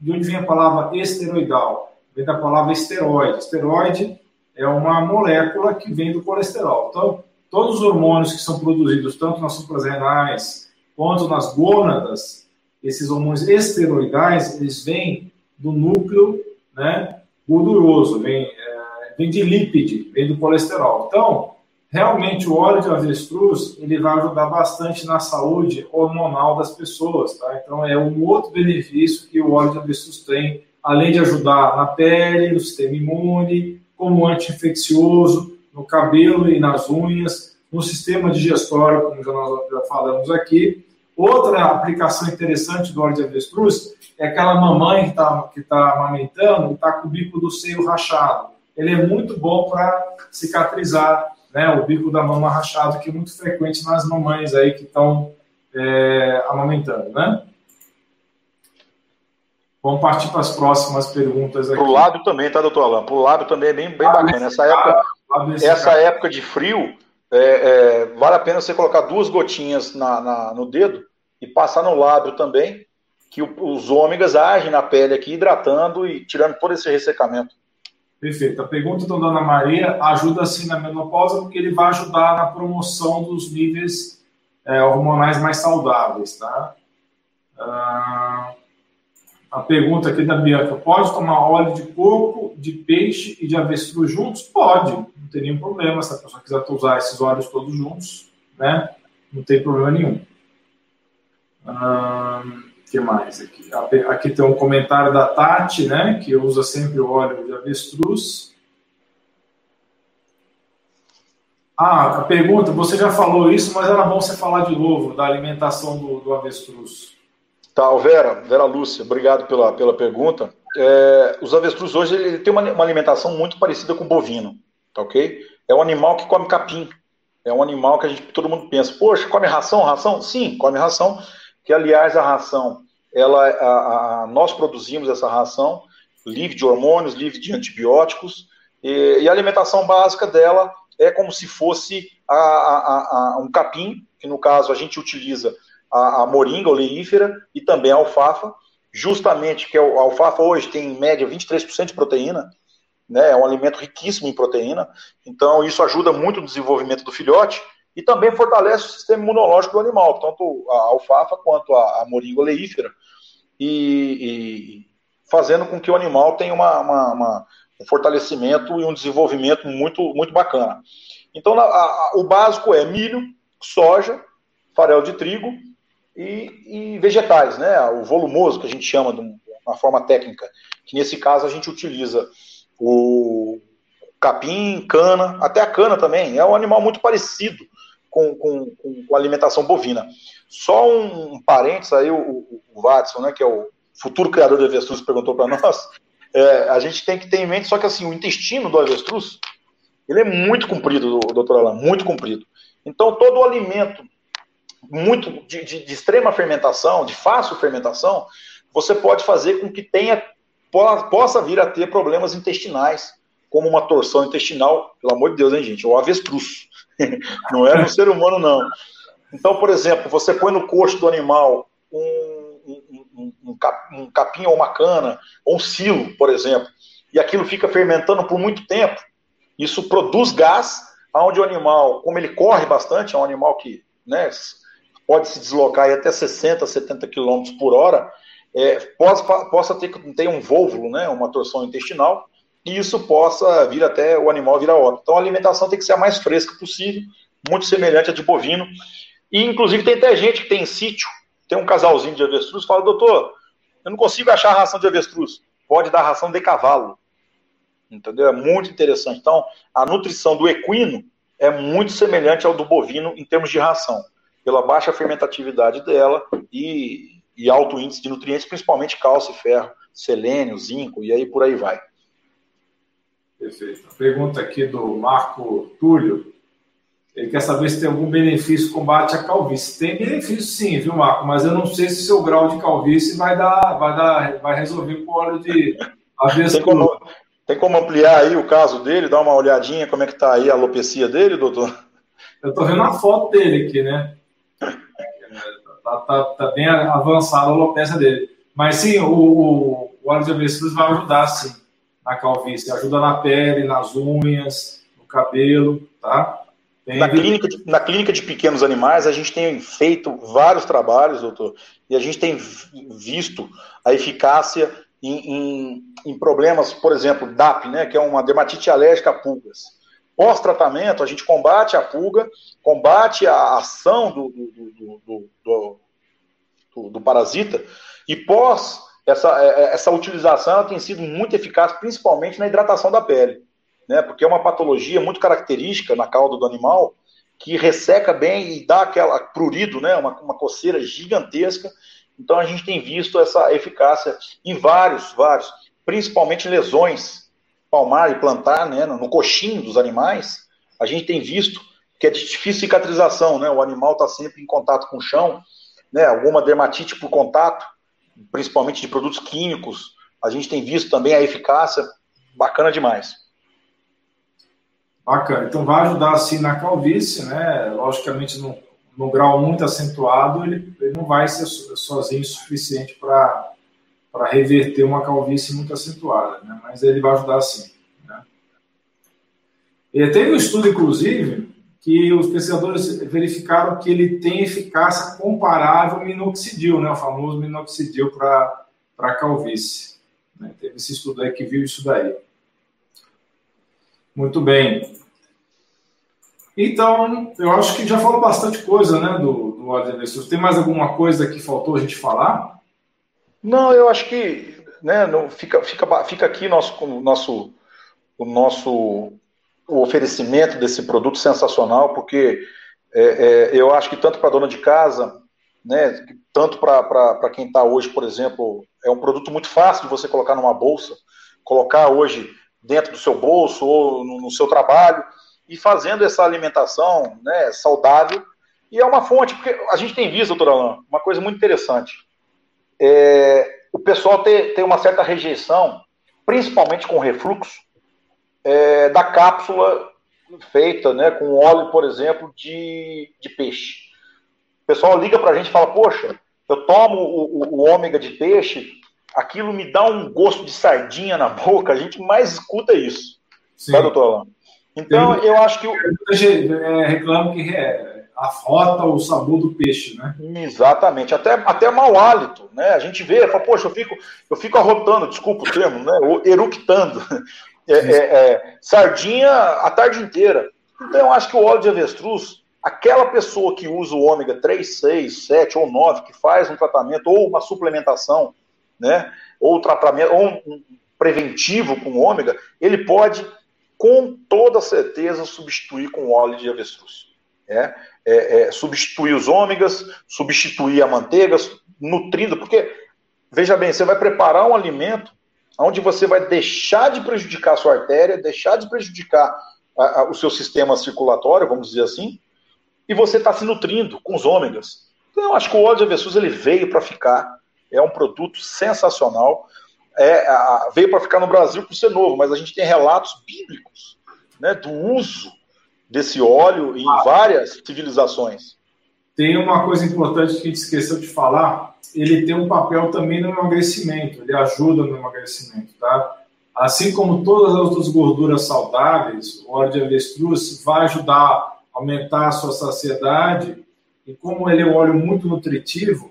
de onde vem a palavra esteroidal? Vem da palavra esteroide. Esteroide é uma molécula que vem do colesterol. Então, todos os hormônios que são produzidos, tanto nas suprarrenais quanto nas gônadas, esses hormônios esteroidais, eles vêm do núcleo né, gorduroso, vem, é, vem de lípide, vem do colesterol. Então, realmente o óleo de avestruz ele vai ajudar bastante na saúde hormonal das pessoas, tá? Então é um outro benefício que o óleo de avestruz tem, além de ajudar na pele, no sistema imune, como anti-infeccioso, no cabelo e nas unhas, no sistema digestório, como já nós já falamos aqui. Outra aplicação interessante do óleo de avestruz é aquela mamãe que está que tá amamentando e está com o bico do seio rachado. Ele é muito bom para cicatrizar né, o bico da mama rachado, que é muito frequente nas mamães aí que estão é, amamentando, né? Vamos partir para as próximas perguntas aqui. Para o lábio também, tá, doutor Alain? Para o lábio também é bem, bem bacana. Essa época, essa época de frio, é, é, vale a pena você colocar duas gotinhas na, na, no dedo e passar no lábio também, que o, os ômegas agem na pele aqui, hidratando e tirando todo esse ressecamento. Perfeito. A pergunta da Dona Maria ajuda sim na menopausa porque ele vai ajudar na promoção dos níveis é, hormonais mais saudáveis, tá? Ah, a pergunta aqui da Bianca: pode tomar óleo de coco, de peixe e de avestruz juntos? Pode, não tem nenhum problema. Se a pessoa quiser usar esses óleos todos juntos, né? Não tem problema nenhum. Ah, que mais aqui? Aqui tem um comentário da Tati, né, que usa sempre óleo de avestruz. Ah, a pergunta, você já falou isso, mas era bom você falar de novo da alimentação do, do avestruz. Tá, Vera, Vera Lúcia, obrigado pela, pela pergunta. É, os avestruz hoje ele tem uma, uma alimentação muito parecida com o bovino, tá ok? É um animal que come capim. É um animal que a gente, todo mundo pensa, poxa, come ração, ração? Sim, come ração, que aliás a ração, ela, a, a, nós produzimos essa ração livre de hormônios, livre de antibióticos, e, e a alimentação básica dela é como se fosse a, um capim, que no caso a gente utiliza a, moringa oleífera e também a alfafa, justamente que a alfafa hoje tem em média 23% de proteína, né, é um alimento riquíssimo em proteína, então isso ajuda muito no desenvolvimento do filhote e também fortalece o sistema imunológico do animal, tanto a alfafa quanto a, a moringa oleífera, e, e, fazendo com que o animal tenha uma, uma, uma, um fortalecimento e um desenvolvimento muito, muito bacana. Então, a, a, o básico é milho, soja, farelo de trigo e, e, vegetais, né? O volumoso, que a gente chama de uma forma técnica, que nesse caso a gente utiliza o capim, cana, até a cana também. É um animal muito parecido com, com, com alimentação bovina. Só um, um parênteses aí, o, o, Watson, né, que é o futuro criador do avestruz, perguntou para nós. É, a gente tem que ter em mente, só que assim, o intestino do avestruz, ele é muito comprido, doutor Alain, muito comprido. Então, todo o alimento muito de, de, de, extrema fermentação, de fácil fermentação, você pode fazer com que tenha possa vir a ter problemas intestinais, como uma torção intestinal, pelo amor de Deus, hein, gente? O avestruz. não é no ser humano, não. Então, por exemplo, você põe no coxo do animal um, um, um, um capim ou uma cana, ou um silo, por exemplo, e aquilo fica fermentando por muito tempo, isso produz gás, onde o animal, como ele corre bastante, é um animal que né, pode se deslocar até 60, 70 km por hora, é, possa, possa ter, ter um vôvulo, né, uma torção intestinal, e isso possa vir até o animal virar óbito. Então a alimentação tem que ser a mais fresca possível, muito semelhante à de bovino. E inclusive tem até gente que tem em sítio, tem um casalzinho de avestruz, fala, doutor, eu não consigo achar ração de avestruz. Pode dar ração de cavalo. Entendeu? É muito interessante. Então, a nutrição do equino é muito semelhante ao do bovino em termos de ração, pela baixa fermentatividade dela e, e alto índice de nutrientes, principalmente cálcio, ferro, selênio, zinco, e aí por aí vai. Perfeito. Pergunta aqui do Marco Túlio. Ele quer saber se tem algum benefício combate à calvície. Tem benefício sim, viu, Marco? Mas eu não sei se seu grau de calvície vai dar, vai dar, vai resolver com óleo de avestruz. Tem como, ampliar aí o caso dele, dar uma olhadinha como é que está aí a alopecia dele, doutor? Eu estou vendo a foto dele aqui, né? Tá, tá, tá bem avançada a alopecia dele. Mas sim, o, o, o óleo de avestruz vai ajudar, sim na calvície, ajuda na pele, nas unhas, no cabelo, tá? Na clínica, de, na clínica de pequenos animais, a gente tem feito vários trabalhos, doutor, e a gente tem visto a eficácia em, em, em problemas, por exemplo, DAP, né, que é uma dermatite alérgica a pulgas. Pós-tratamento, a gente combate a pulga, combate a ação do, do, do, do, do parasita, e pós essa, é, é, essa utilização tem sido muito eficaz, principalmente na hidratação da pele, né? Porque é uma patologia muito característica na cauda do animal que resseca bem e dá aquela prurido, né? Uma, uma coceira gigantesca. Então a gente tem visto essa eficácia em vários, vários, principalmente lesões palmar e plantar, né? No coxinho dos animais, a gente tem visto que é de difícil cicatrização, né? O animal está sempre em contato com o chão, né? Alguma dermatite por contato principalmente de produtos químicos. A gente tem visto também a eficácia, bacana demais. Bacana. Então vai ajudar assim na calvície, né? Logicamente, num grau muito acentuado, ele, ele não vai ser sozinho o suficiente para reverter uma calvície muito acentuada, né? Mas ele vai ajudar sim. Né? E teve um estudo, inclusive, que os pesquisadores verificaram que ele tem eficácia comparável ao minoxidil, né, o famoso minoxidil para calvície. Né? Teve esse estudo aí que viu isso daí. Muito bem. Então, eu acho que já falou bastante coisa, né, do, do óleo Tem mais alguma coisa que faltou a gente falar? Não, eu acho que né, não, fica, fica, fica aqui nosso, nosso, o nosso o oferecimento desse produto sensacional, porque é, é, eu acho que tanto para dona de casa, né, tanto para quem está hoje, por exemplo, é um produto muito fácil de você colocar numa bolsa, colocar hoje dentro do seu bolso ou no, no seu trabalho e fazendo essa alimentação né, saudável. E é uma fonte, porque a gente tem visto, doutor Alain, uma coisa muito interessante. É, o pessoal tem, tem uma certa rejeição, principalmente com refluxo, é, da cápsula feita né, com óleo, por exemplo, de, de peixe. pessoal liga para a gente e fala, poxa, eu tomo o, o, o, ômega de peixe, aquilo me dá um gosto de sardinha na boca, a gente mais escuta isso. Sim. Tá, doutor Alain? Então, eu acho que... Eu é, reclamo que é, afrota o sabor do peixe, né? Exatamente, até, até mau hálito, né? A gente vê, fala, poxa, eu fico, eu fico arrotando, desculpa o termo, né? Eructando. É, é, é, sardinha a tarde inteira. Então, eu acho que o óleo de avestruz, aquela pessoa que usa o ômega 3, 6, 7 ou 9, que faz um tratamento ou uma suplementação, né? Ou tratamento, ou um preventivo com ômega, ele pode, com toda certeza, substituir com óleo de avestruz. É, é, é, substituir os ômegas, substituir a manteiga, nutrindo, porque, veja bem, você vai preparar um alimento onde você vai deixar de prejudicar a sua artéria, deixar de prejudicar a, a, o seu sistema circulatório, vamos dizer assim, e você está se nutrindo com os ômegas. Então, acho que o óleo de avestruz ele veio para ficar, é um produto sensacional, é, a, veio para ficar no Brasil por ser novo, mas a gente tem relatos bíblicos né, do uso desse óleo em várias civilizações. Tem uma coisa importante que a gente esqueceu de falar, ele tem um papel também no emagrecimento, ele ajuda no emagrecimento, tá? Assim como todas as outras gorduras saudáveis, o óleo de avestruz vai ajudar a aumentar a sua saciedade, e como ele é um óleo muito nutritivo,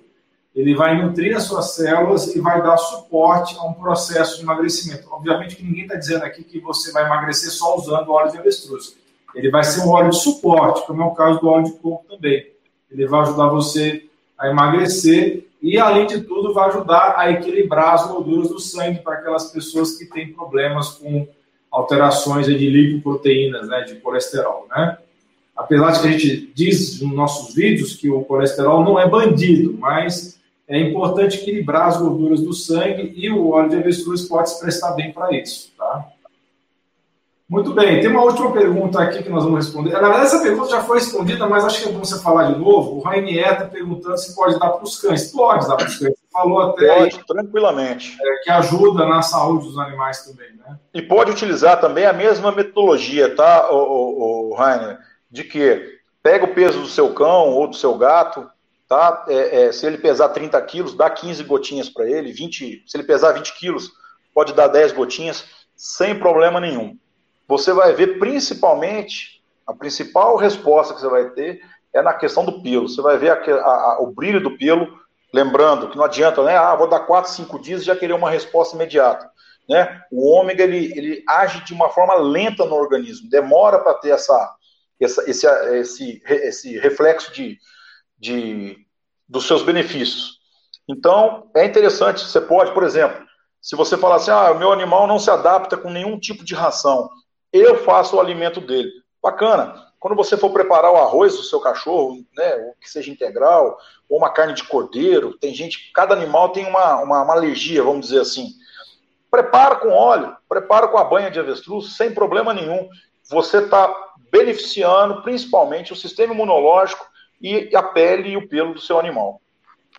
ele vai nutrir as suas células e vai dar suporte a um processo de emagrecimento. Obviamente que ninguém está dizendo aqui que você vai emagrecer só usando óleo de avestruz. Ele vai ser um óleo de suporte, como é o caso do óleo de coco também. Ele vai ajudar você a emagrecer e, além de tudo, vai ajudar a equilibrar as gorduras do sangue para aquelas pessoas que têm problemas com alterações de lipoproteínas, né, de colesterol, né? Apesar de que a gente diz nos nossos vídeos que o colesterol não é bandido, mas é importante equilibrar as gorduras do sangue e o óleo de avestruz pode se prestar bem para isso, tá? Muito bem, tem uma última pergunta aqui que nós vamos responder. Na verdade, essa pergunta já foi respondida, mas acho que é bom você falar de novo. O Rainier está perguntando se pode dar para os cães. Pode dar para os cães. Você falou até pode, aí, tranquilamente. É, que ajuda na saúde dos animais também, né? E pode utilizar também a mesma metodologia, tá, o, o, o Rainer? De que pega o peso do seu cão ou do seu gato, tá? É, é, se ele pesar 30 quilos, dá 15 gotinhas para ele. 20, se ele pesar 20 quilos, pode dar 10 gotinhas, sem problema nenhum você vai ver principalmente, a principal resposta que você vai ter é na questão do pelo. Você vai ver a, a, o brilho do pelo, lembrando que não adianta, né? Ah, vou dar 4, 5 dias e já querer uma resposta imediata. Né? O ômega ele, ele age de uma forma lenta no organismo, demora para ter essa, essa, esse, esse, esse reflexo de, de, dos seus benefícios. Então, é interessante, você pode, por exemplo, se você falar assim, ah, o meu animal não se adapta com nenhum tipo de ração, eu faço o alimento dele. Bacana. Quando você for preparar o arroz do seu cachorro, né, ou que seja integral, ou uma carne de cordeiro, tem gente, cada animal tem uma, uma, uma alergia, vamos dizer assim. Prepara com óleo, prepara com a banha de avestruz, sem problema nenhum. Você está beneficiando principalmente o sistema imunológico e a pele e o pelo do seu animal.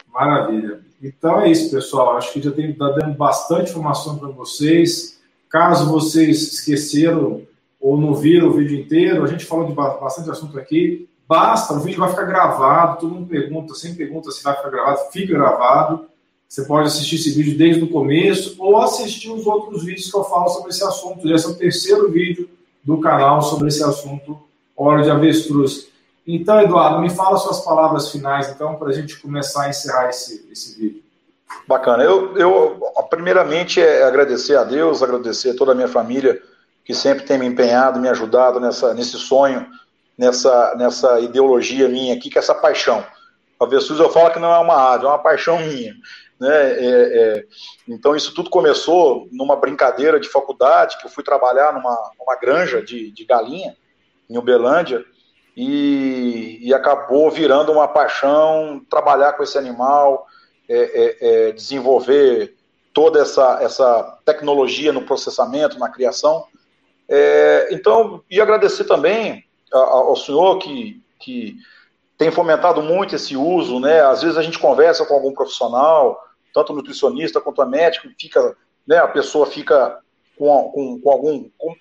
Maravilha. Então é isso, pessoal. Acho que já tem dando bastante informação para vocês. Caso vocês esqueceram ou não viram o vídeo inteiro, a gente falou de bastante assunto aqui. Basta, o vídeo vai ficar gravado. Todo mundo pergunta, sempre pergunta se vai ficar gravado. Fica gravado. Você pode assistir esse vídeo desde o começo ou assistir os outros vídeos que eu falo sobre esse assunto. Esse é o terceiro vídeo do canal sobre esse assunto, óleo de avestruz. Então, Eduardo, me fala suas palavras finais, então, para a gente começar a encerrar esse, esse vídeo. Bacana. Eu, eu, primeiramente, é agradecer a Deus, agradecer a toda a minha família que sempre tem me empenhado, me ajudado nessa, nesse sonho, nessa, nessa ideologia minha aqui, que é essa paixão. A Vessus eu falo que não é uma ave, é uma paixão minha. Né? É, é, então, isso tudo começou numa brincadeira de faculdade, que eu fui trabalhar numa, numa granja de, de galinha, em Uberlândia, e, e acabou virando uma paixão trabalhar com esse animal, é, é, é, desenvolver toda essa, essa tecnologia no processamento, na criação. É, então, e agradecer também ao senhor que, que tem fomentado muito esse uso, né? Às vezes a gente conversa com algum profissional, tanto nutricionista quanto médico, fica, né, a pessoa fica com, com, com algum. Com,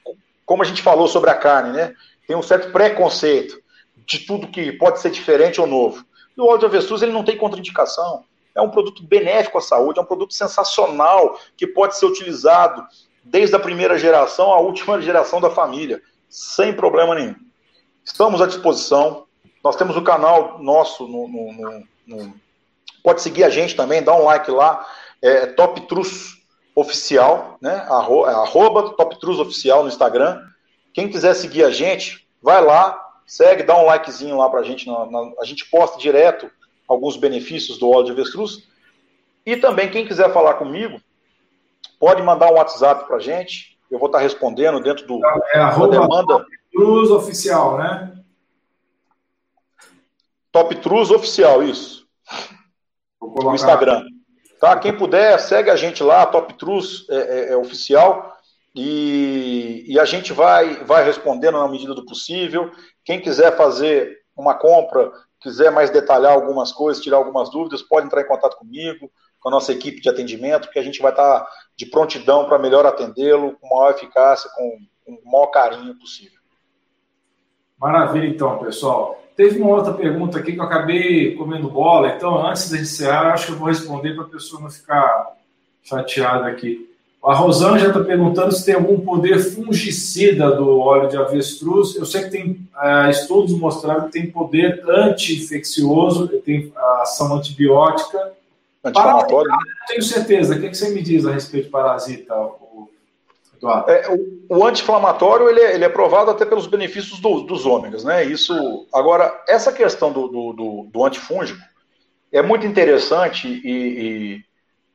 como a gente falou sobre a carne, né? Tem um certo preconceito de tudo que pode ser diferente ou novo. E o óleo de avestruz ele não tem contraindicação. É um produto benéfico à saúde, é um produto sensacional que pode ser utilizado desde a primeira geração à última geração da família, sem problema nenhum. Estamos à disposição. Nós temos o canal nosso no, no, no, no pode seguir a gente também, dá um like lá, é Top Trus Oficial, né? Arroba, arroba Top Trus Oficial no Instagram. Quem quiser seguir a gente, vai lá, segue, dá um likezinho lá pra gente. Na, na, a gente posta direto alguns benefícios do óleo de avestruz. E também, quem quiser falar comigo, pode mandar um WhatsApp pra gente. Eu vou estar respondendo dentro do é, arroba demanda. Trus Oficial, né? Top Trus Oficial, isso. No Instagram. Tá? Quem puder, segue a gente lá, Top Trus é, é, é oficial. E, e, a gente vai, vai respondendo na medida do possível. Quem quiser fazer uma compra, quiser mais detalhar algumas coisas, tirar algumas dúvidas, pode entrar em contato comigo, com a nossa equipe de atendimento, que a gente vai estar de prontidão para melhor atendê-lo, com maior eficácia, com, com o maior carinho possível. Maravilha, então, pessoal. Teve uma outra pergunta aqui que eu acabei comendo bola, então antes de encerrar, acho que eu vou responder para a pessoa não ficar chateada aqui. A Rosângela está perguntando se tem algum poder fungicida do óleo de avestruz. Eu sei que tem é, estudos mostrando que tem poder anti-infeccioso, tem ação antibiótica. Anti-inflamatório? Né? Tenho certeza. O que, você me diz a respeito de parasita, Eduardo? É, o, o anti-inflamatório ele, é, ele é provado até pelos benefícios do, dos ômegas, né? Isso. Agora, essa questão do, do, do, do antifúngico é muito interessante e, e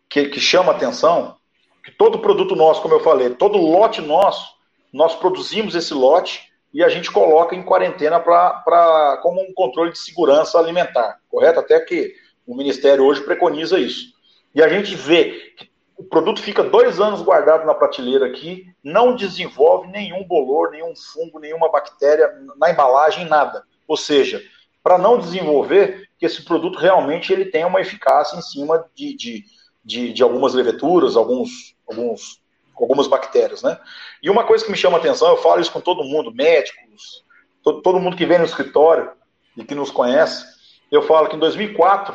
que, que chama atenção que todo produto nosso, como eu falei, todo lote nosso, nós produzimos esse lote e a gente coloca em quarentena para como um controle de segurança alimentar, correto? Até que o Ministério hoje preconiza isso. E a gente vê que o produto fica dois anos guardado na prateleira aqui, não desenvolve nenhum bolor, nenhum fungo, nenhuma bactéria na embalagem, nada. Ou seja, para não desenvolver, que esse produto realmente ele tem uma eficácia em cima de, de, de, de algumas leveduras, alguns, alguns, algumas bactérias, né? E uma coisa que me chama a atenção, eu falo isso com todo mundo, médicos, todo, todo mundo que vem no escritório e que nos conhece, eu falo que em 2004,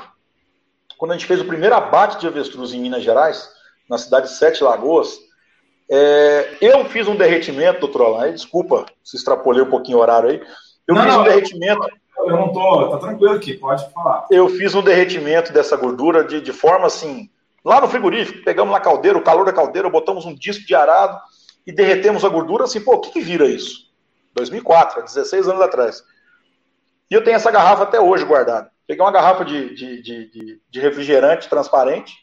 quando a gente fez o primeiro abate de avestruz em Minas Gerais, na cidade de Sete Lagoas. É, eu fiz um derretimento, doutor Alain, desculpa se extrapolei um pouquinho o horário aí. Eu não, fiz um derretimento. Eu, eu não tô, tá tranquilo aqui, pode falar. Eu fiz um derretimento dessa gordura de, de forma assim, lá no frigorífico, pegamos na caldeira, o calor da caldeira, botamos um disco de arado e derretemos a gordura assim, pô, o que, que vira isso? 2004, 16 anos atrás. E eu tenho essa garrafa até hoje guardada. Peguei uma garrafa de, de, de, de refrigerante transparente,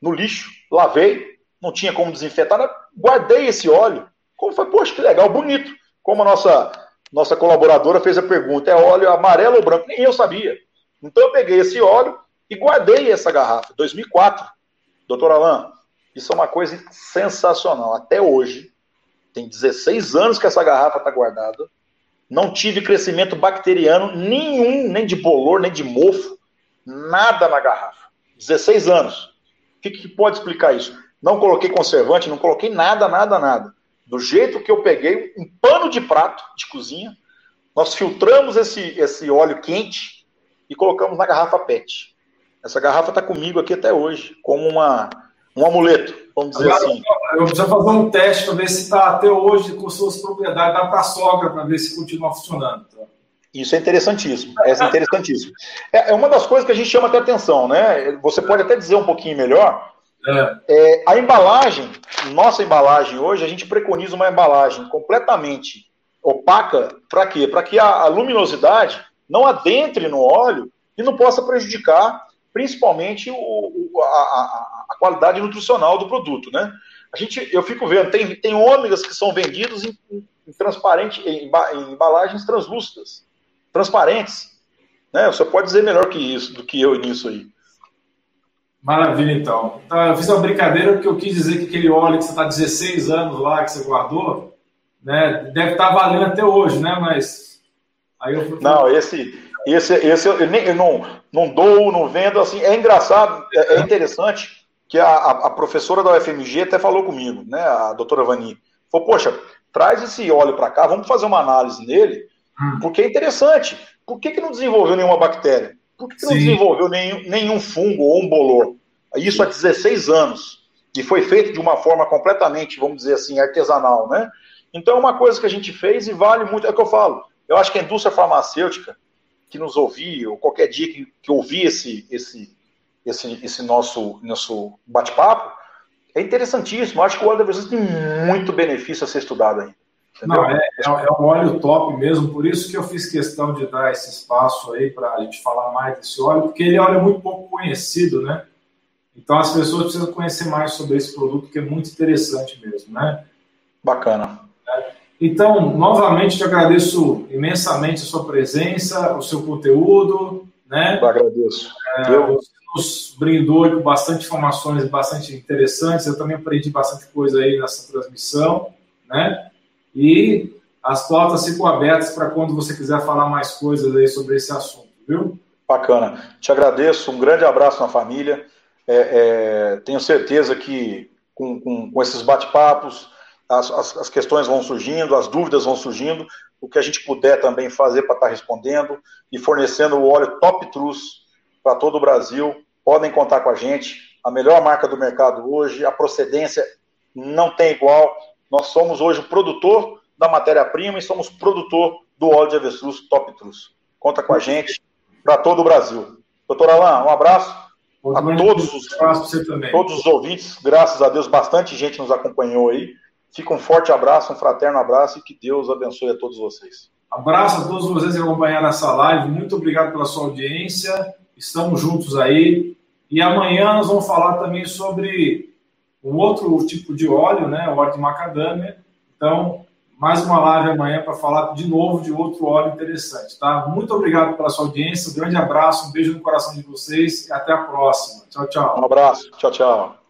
no lixo, lavei, não tinha como desinfetar, né? guardei esse óleo. Como foi, poxa, que legal, bonito. Como a nossa, nossa colaboradora fez a pergunta, é óleo amarelo ou branco? Nem eu sabia. Então eu peguei esse óleo e guardei essa garrafa, 2004. Doutor Alain, isso é uma coisa sensacional. Até hoje, tem 16 anos que essa garrafa está guardada. Não tive crescimento bacteriano nenhum, nem de bolor, nem de mofo, nada na garrafa. 16 anos. O que, que pode explicar isso? Não coloquei conservante, não coloquei nada, nada, nada. Do jeito que eu peguei um pano de prato de cozinha, nós filtramos esse, esse óleo quente e colocamos na garrafa PET. Essa garrafa está comigo aqui até hoje, como uma, um amuleto, vamos dizer Agora, assim. Eu preciso fazer um teste para ver se está até hoje com suas propriedades, dá para a sogra para ver se continua funcionando. Tá? Isso é interessantíssimo. É interessantíssimo. É, é, uma das coisas que a gente chama até atenção, né? Você pode até dizer um pouquinho melhor. É. É, a embalagem, nossa embalagem hoje, a gente preconiza uma embalagem completamente opaca. Para quê? Para que a, a, luminosidade não adentre no óleo e não possa prejudicar, principalmente, o, o, a, a, qualidade nutricional do produto, né? A gente, eu fico vendo, tem, tem ômegas que são vendidos em, em transparente, em, em embalagens translúcidas transparentes. Né? Você pode dizer melhor que isso, do que eu nisso aí. Maravilha, então. então. Eu fiz uma brincadeira porque eu quis dizer que aquele óleo que você está 16 anos lá, que você guardou, né, deve estar tá valendo até hoje, né? Mas. Aí eu fui... Não, esse, esse, esse eu, nem, eu não, não dou, não vendo, assim. É engraçado, é, é interessante que a, a, professora da UFMG até falou comigo, né? A doutora Vani. Falou, poxa, traz esse óleo para cá, vamos fazer uma análise nele Hum. Porque é interessante. Por que, que não desenvolveu nenhuma bactéria? Por que, que não desenvolveu nenhum, nenhum fungo ou um bolor? Isso há 16 anos. E foi feito de uma forma completamente, vamos dizer assim, artesanal, né? Então é uma coisa que a gente fez e vale muito. É o que eu falo. Eu acho que a indústria farmacêutica que nos ouvir, ou qualquer dia que, que ouvir esse, esse, esse, esse nosso, nosso bate-papo, é interessantíssimo. Acho que o óleo da Versus tem muito benefício a ser estudado ainda. Não, é, é, é, um óleo top mesmo, por isso que eu fiz questão de dar esse espaço aí para a gente falar mais desse óleo, porque ele é óleo muito pouco conhecido, né? Então as pessoas precisam conhecer mais sobre esse produto, que é muito interessante mesmo, né? Bacana. Então, novamente, te agradeço imensamente a sua presença, o seu conteúdo, né? Eu agradeço. É, eu... Você nos brindou com bastante informações bastante interessantes. Eu também aprendi bastante coisa aí nessa transmissão, né? E as portas ficam abertas para quando você quiser falar mais coisas aí sobre esse assunto, viu? Bacana. Te agradeço. Um grande abraço na família. É, é, tenho certeza que com, com, com esses bate-papos as, as, as, questões vão surgindo, as dúvidas vão surgindo, o que a gente puder também fazer para estar tá respondendo e fornecendo o óleo Top Trus para todo o Brasil, podem contar com a gente. A melhor marca do mercado hoje, a procedência não tem igual. Nós somos hoje o produtor da matéria-prima e somos produtor do óleo de avestruz Top Trus. Conta com a gente para todo o Brasil. Doutor Alain, um abraço a todos os, todos os ouvintes. Graças a Deus, bastante gente nos acompanhou aí. Fica um forte abraço, um fraterno abraço e que Deus abençoe a todos vocês. Abraço a todos vocês que acompanharam essa live. Muito obrigado pela sua audiência. Estamos juntos aí. E amanhã nós vamos falar também sobre um outro tipo de óleo, né? O óleo de macadâmia. Então, mais uma live amanhã para falar de novo de outro óleo interessante, tá? Muito obrigado pela sua audiência. Um grande abraço, um beijo no coração de vocês e até a próxima. Tchau, tchau. Um abraço. Tchau, tchau.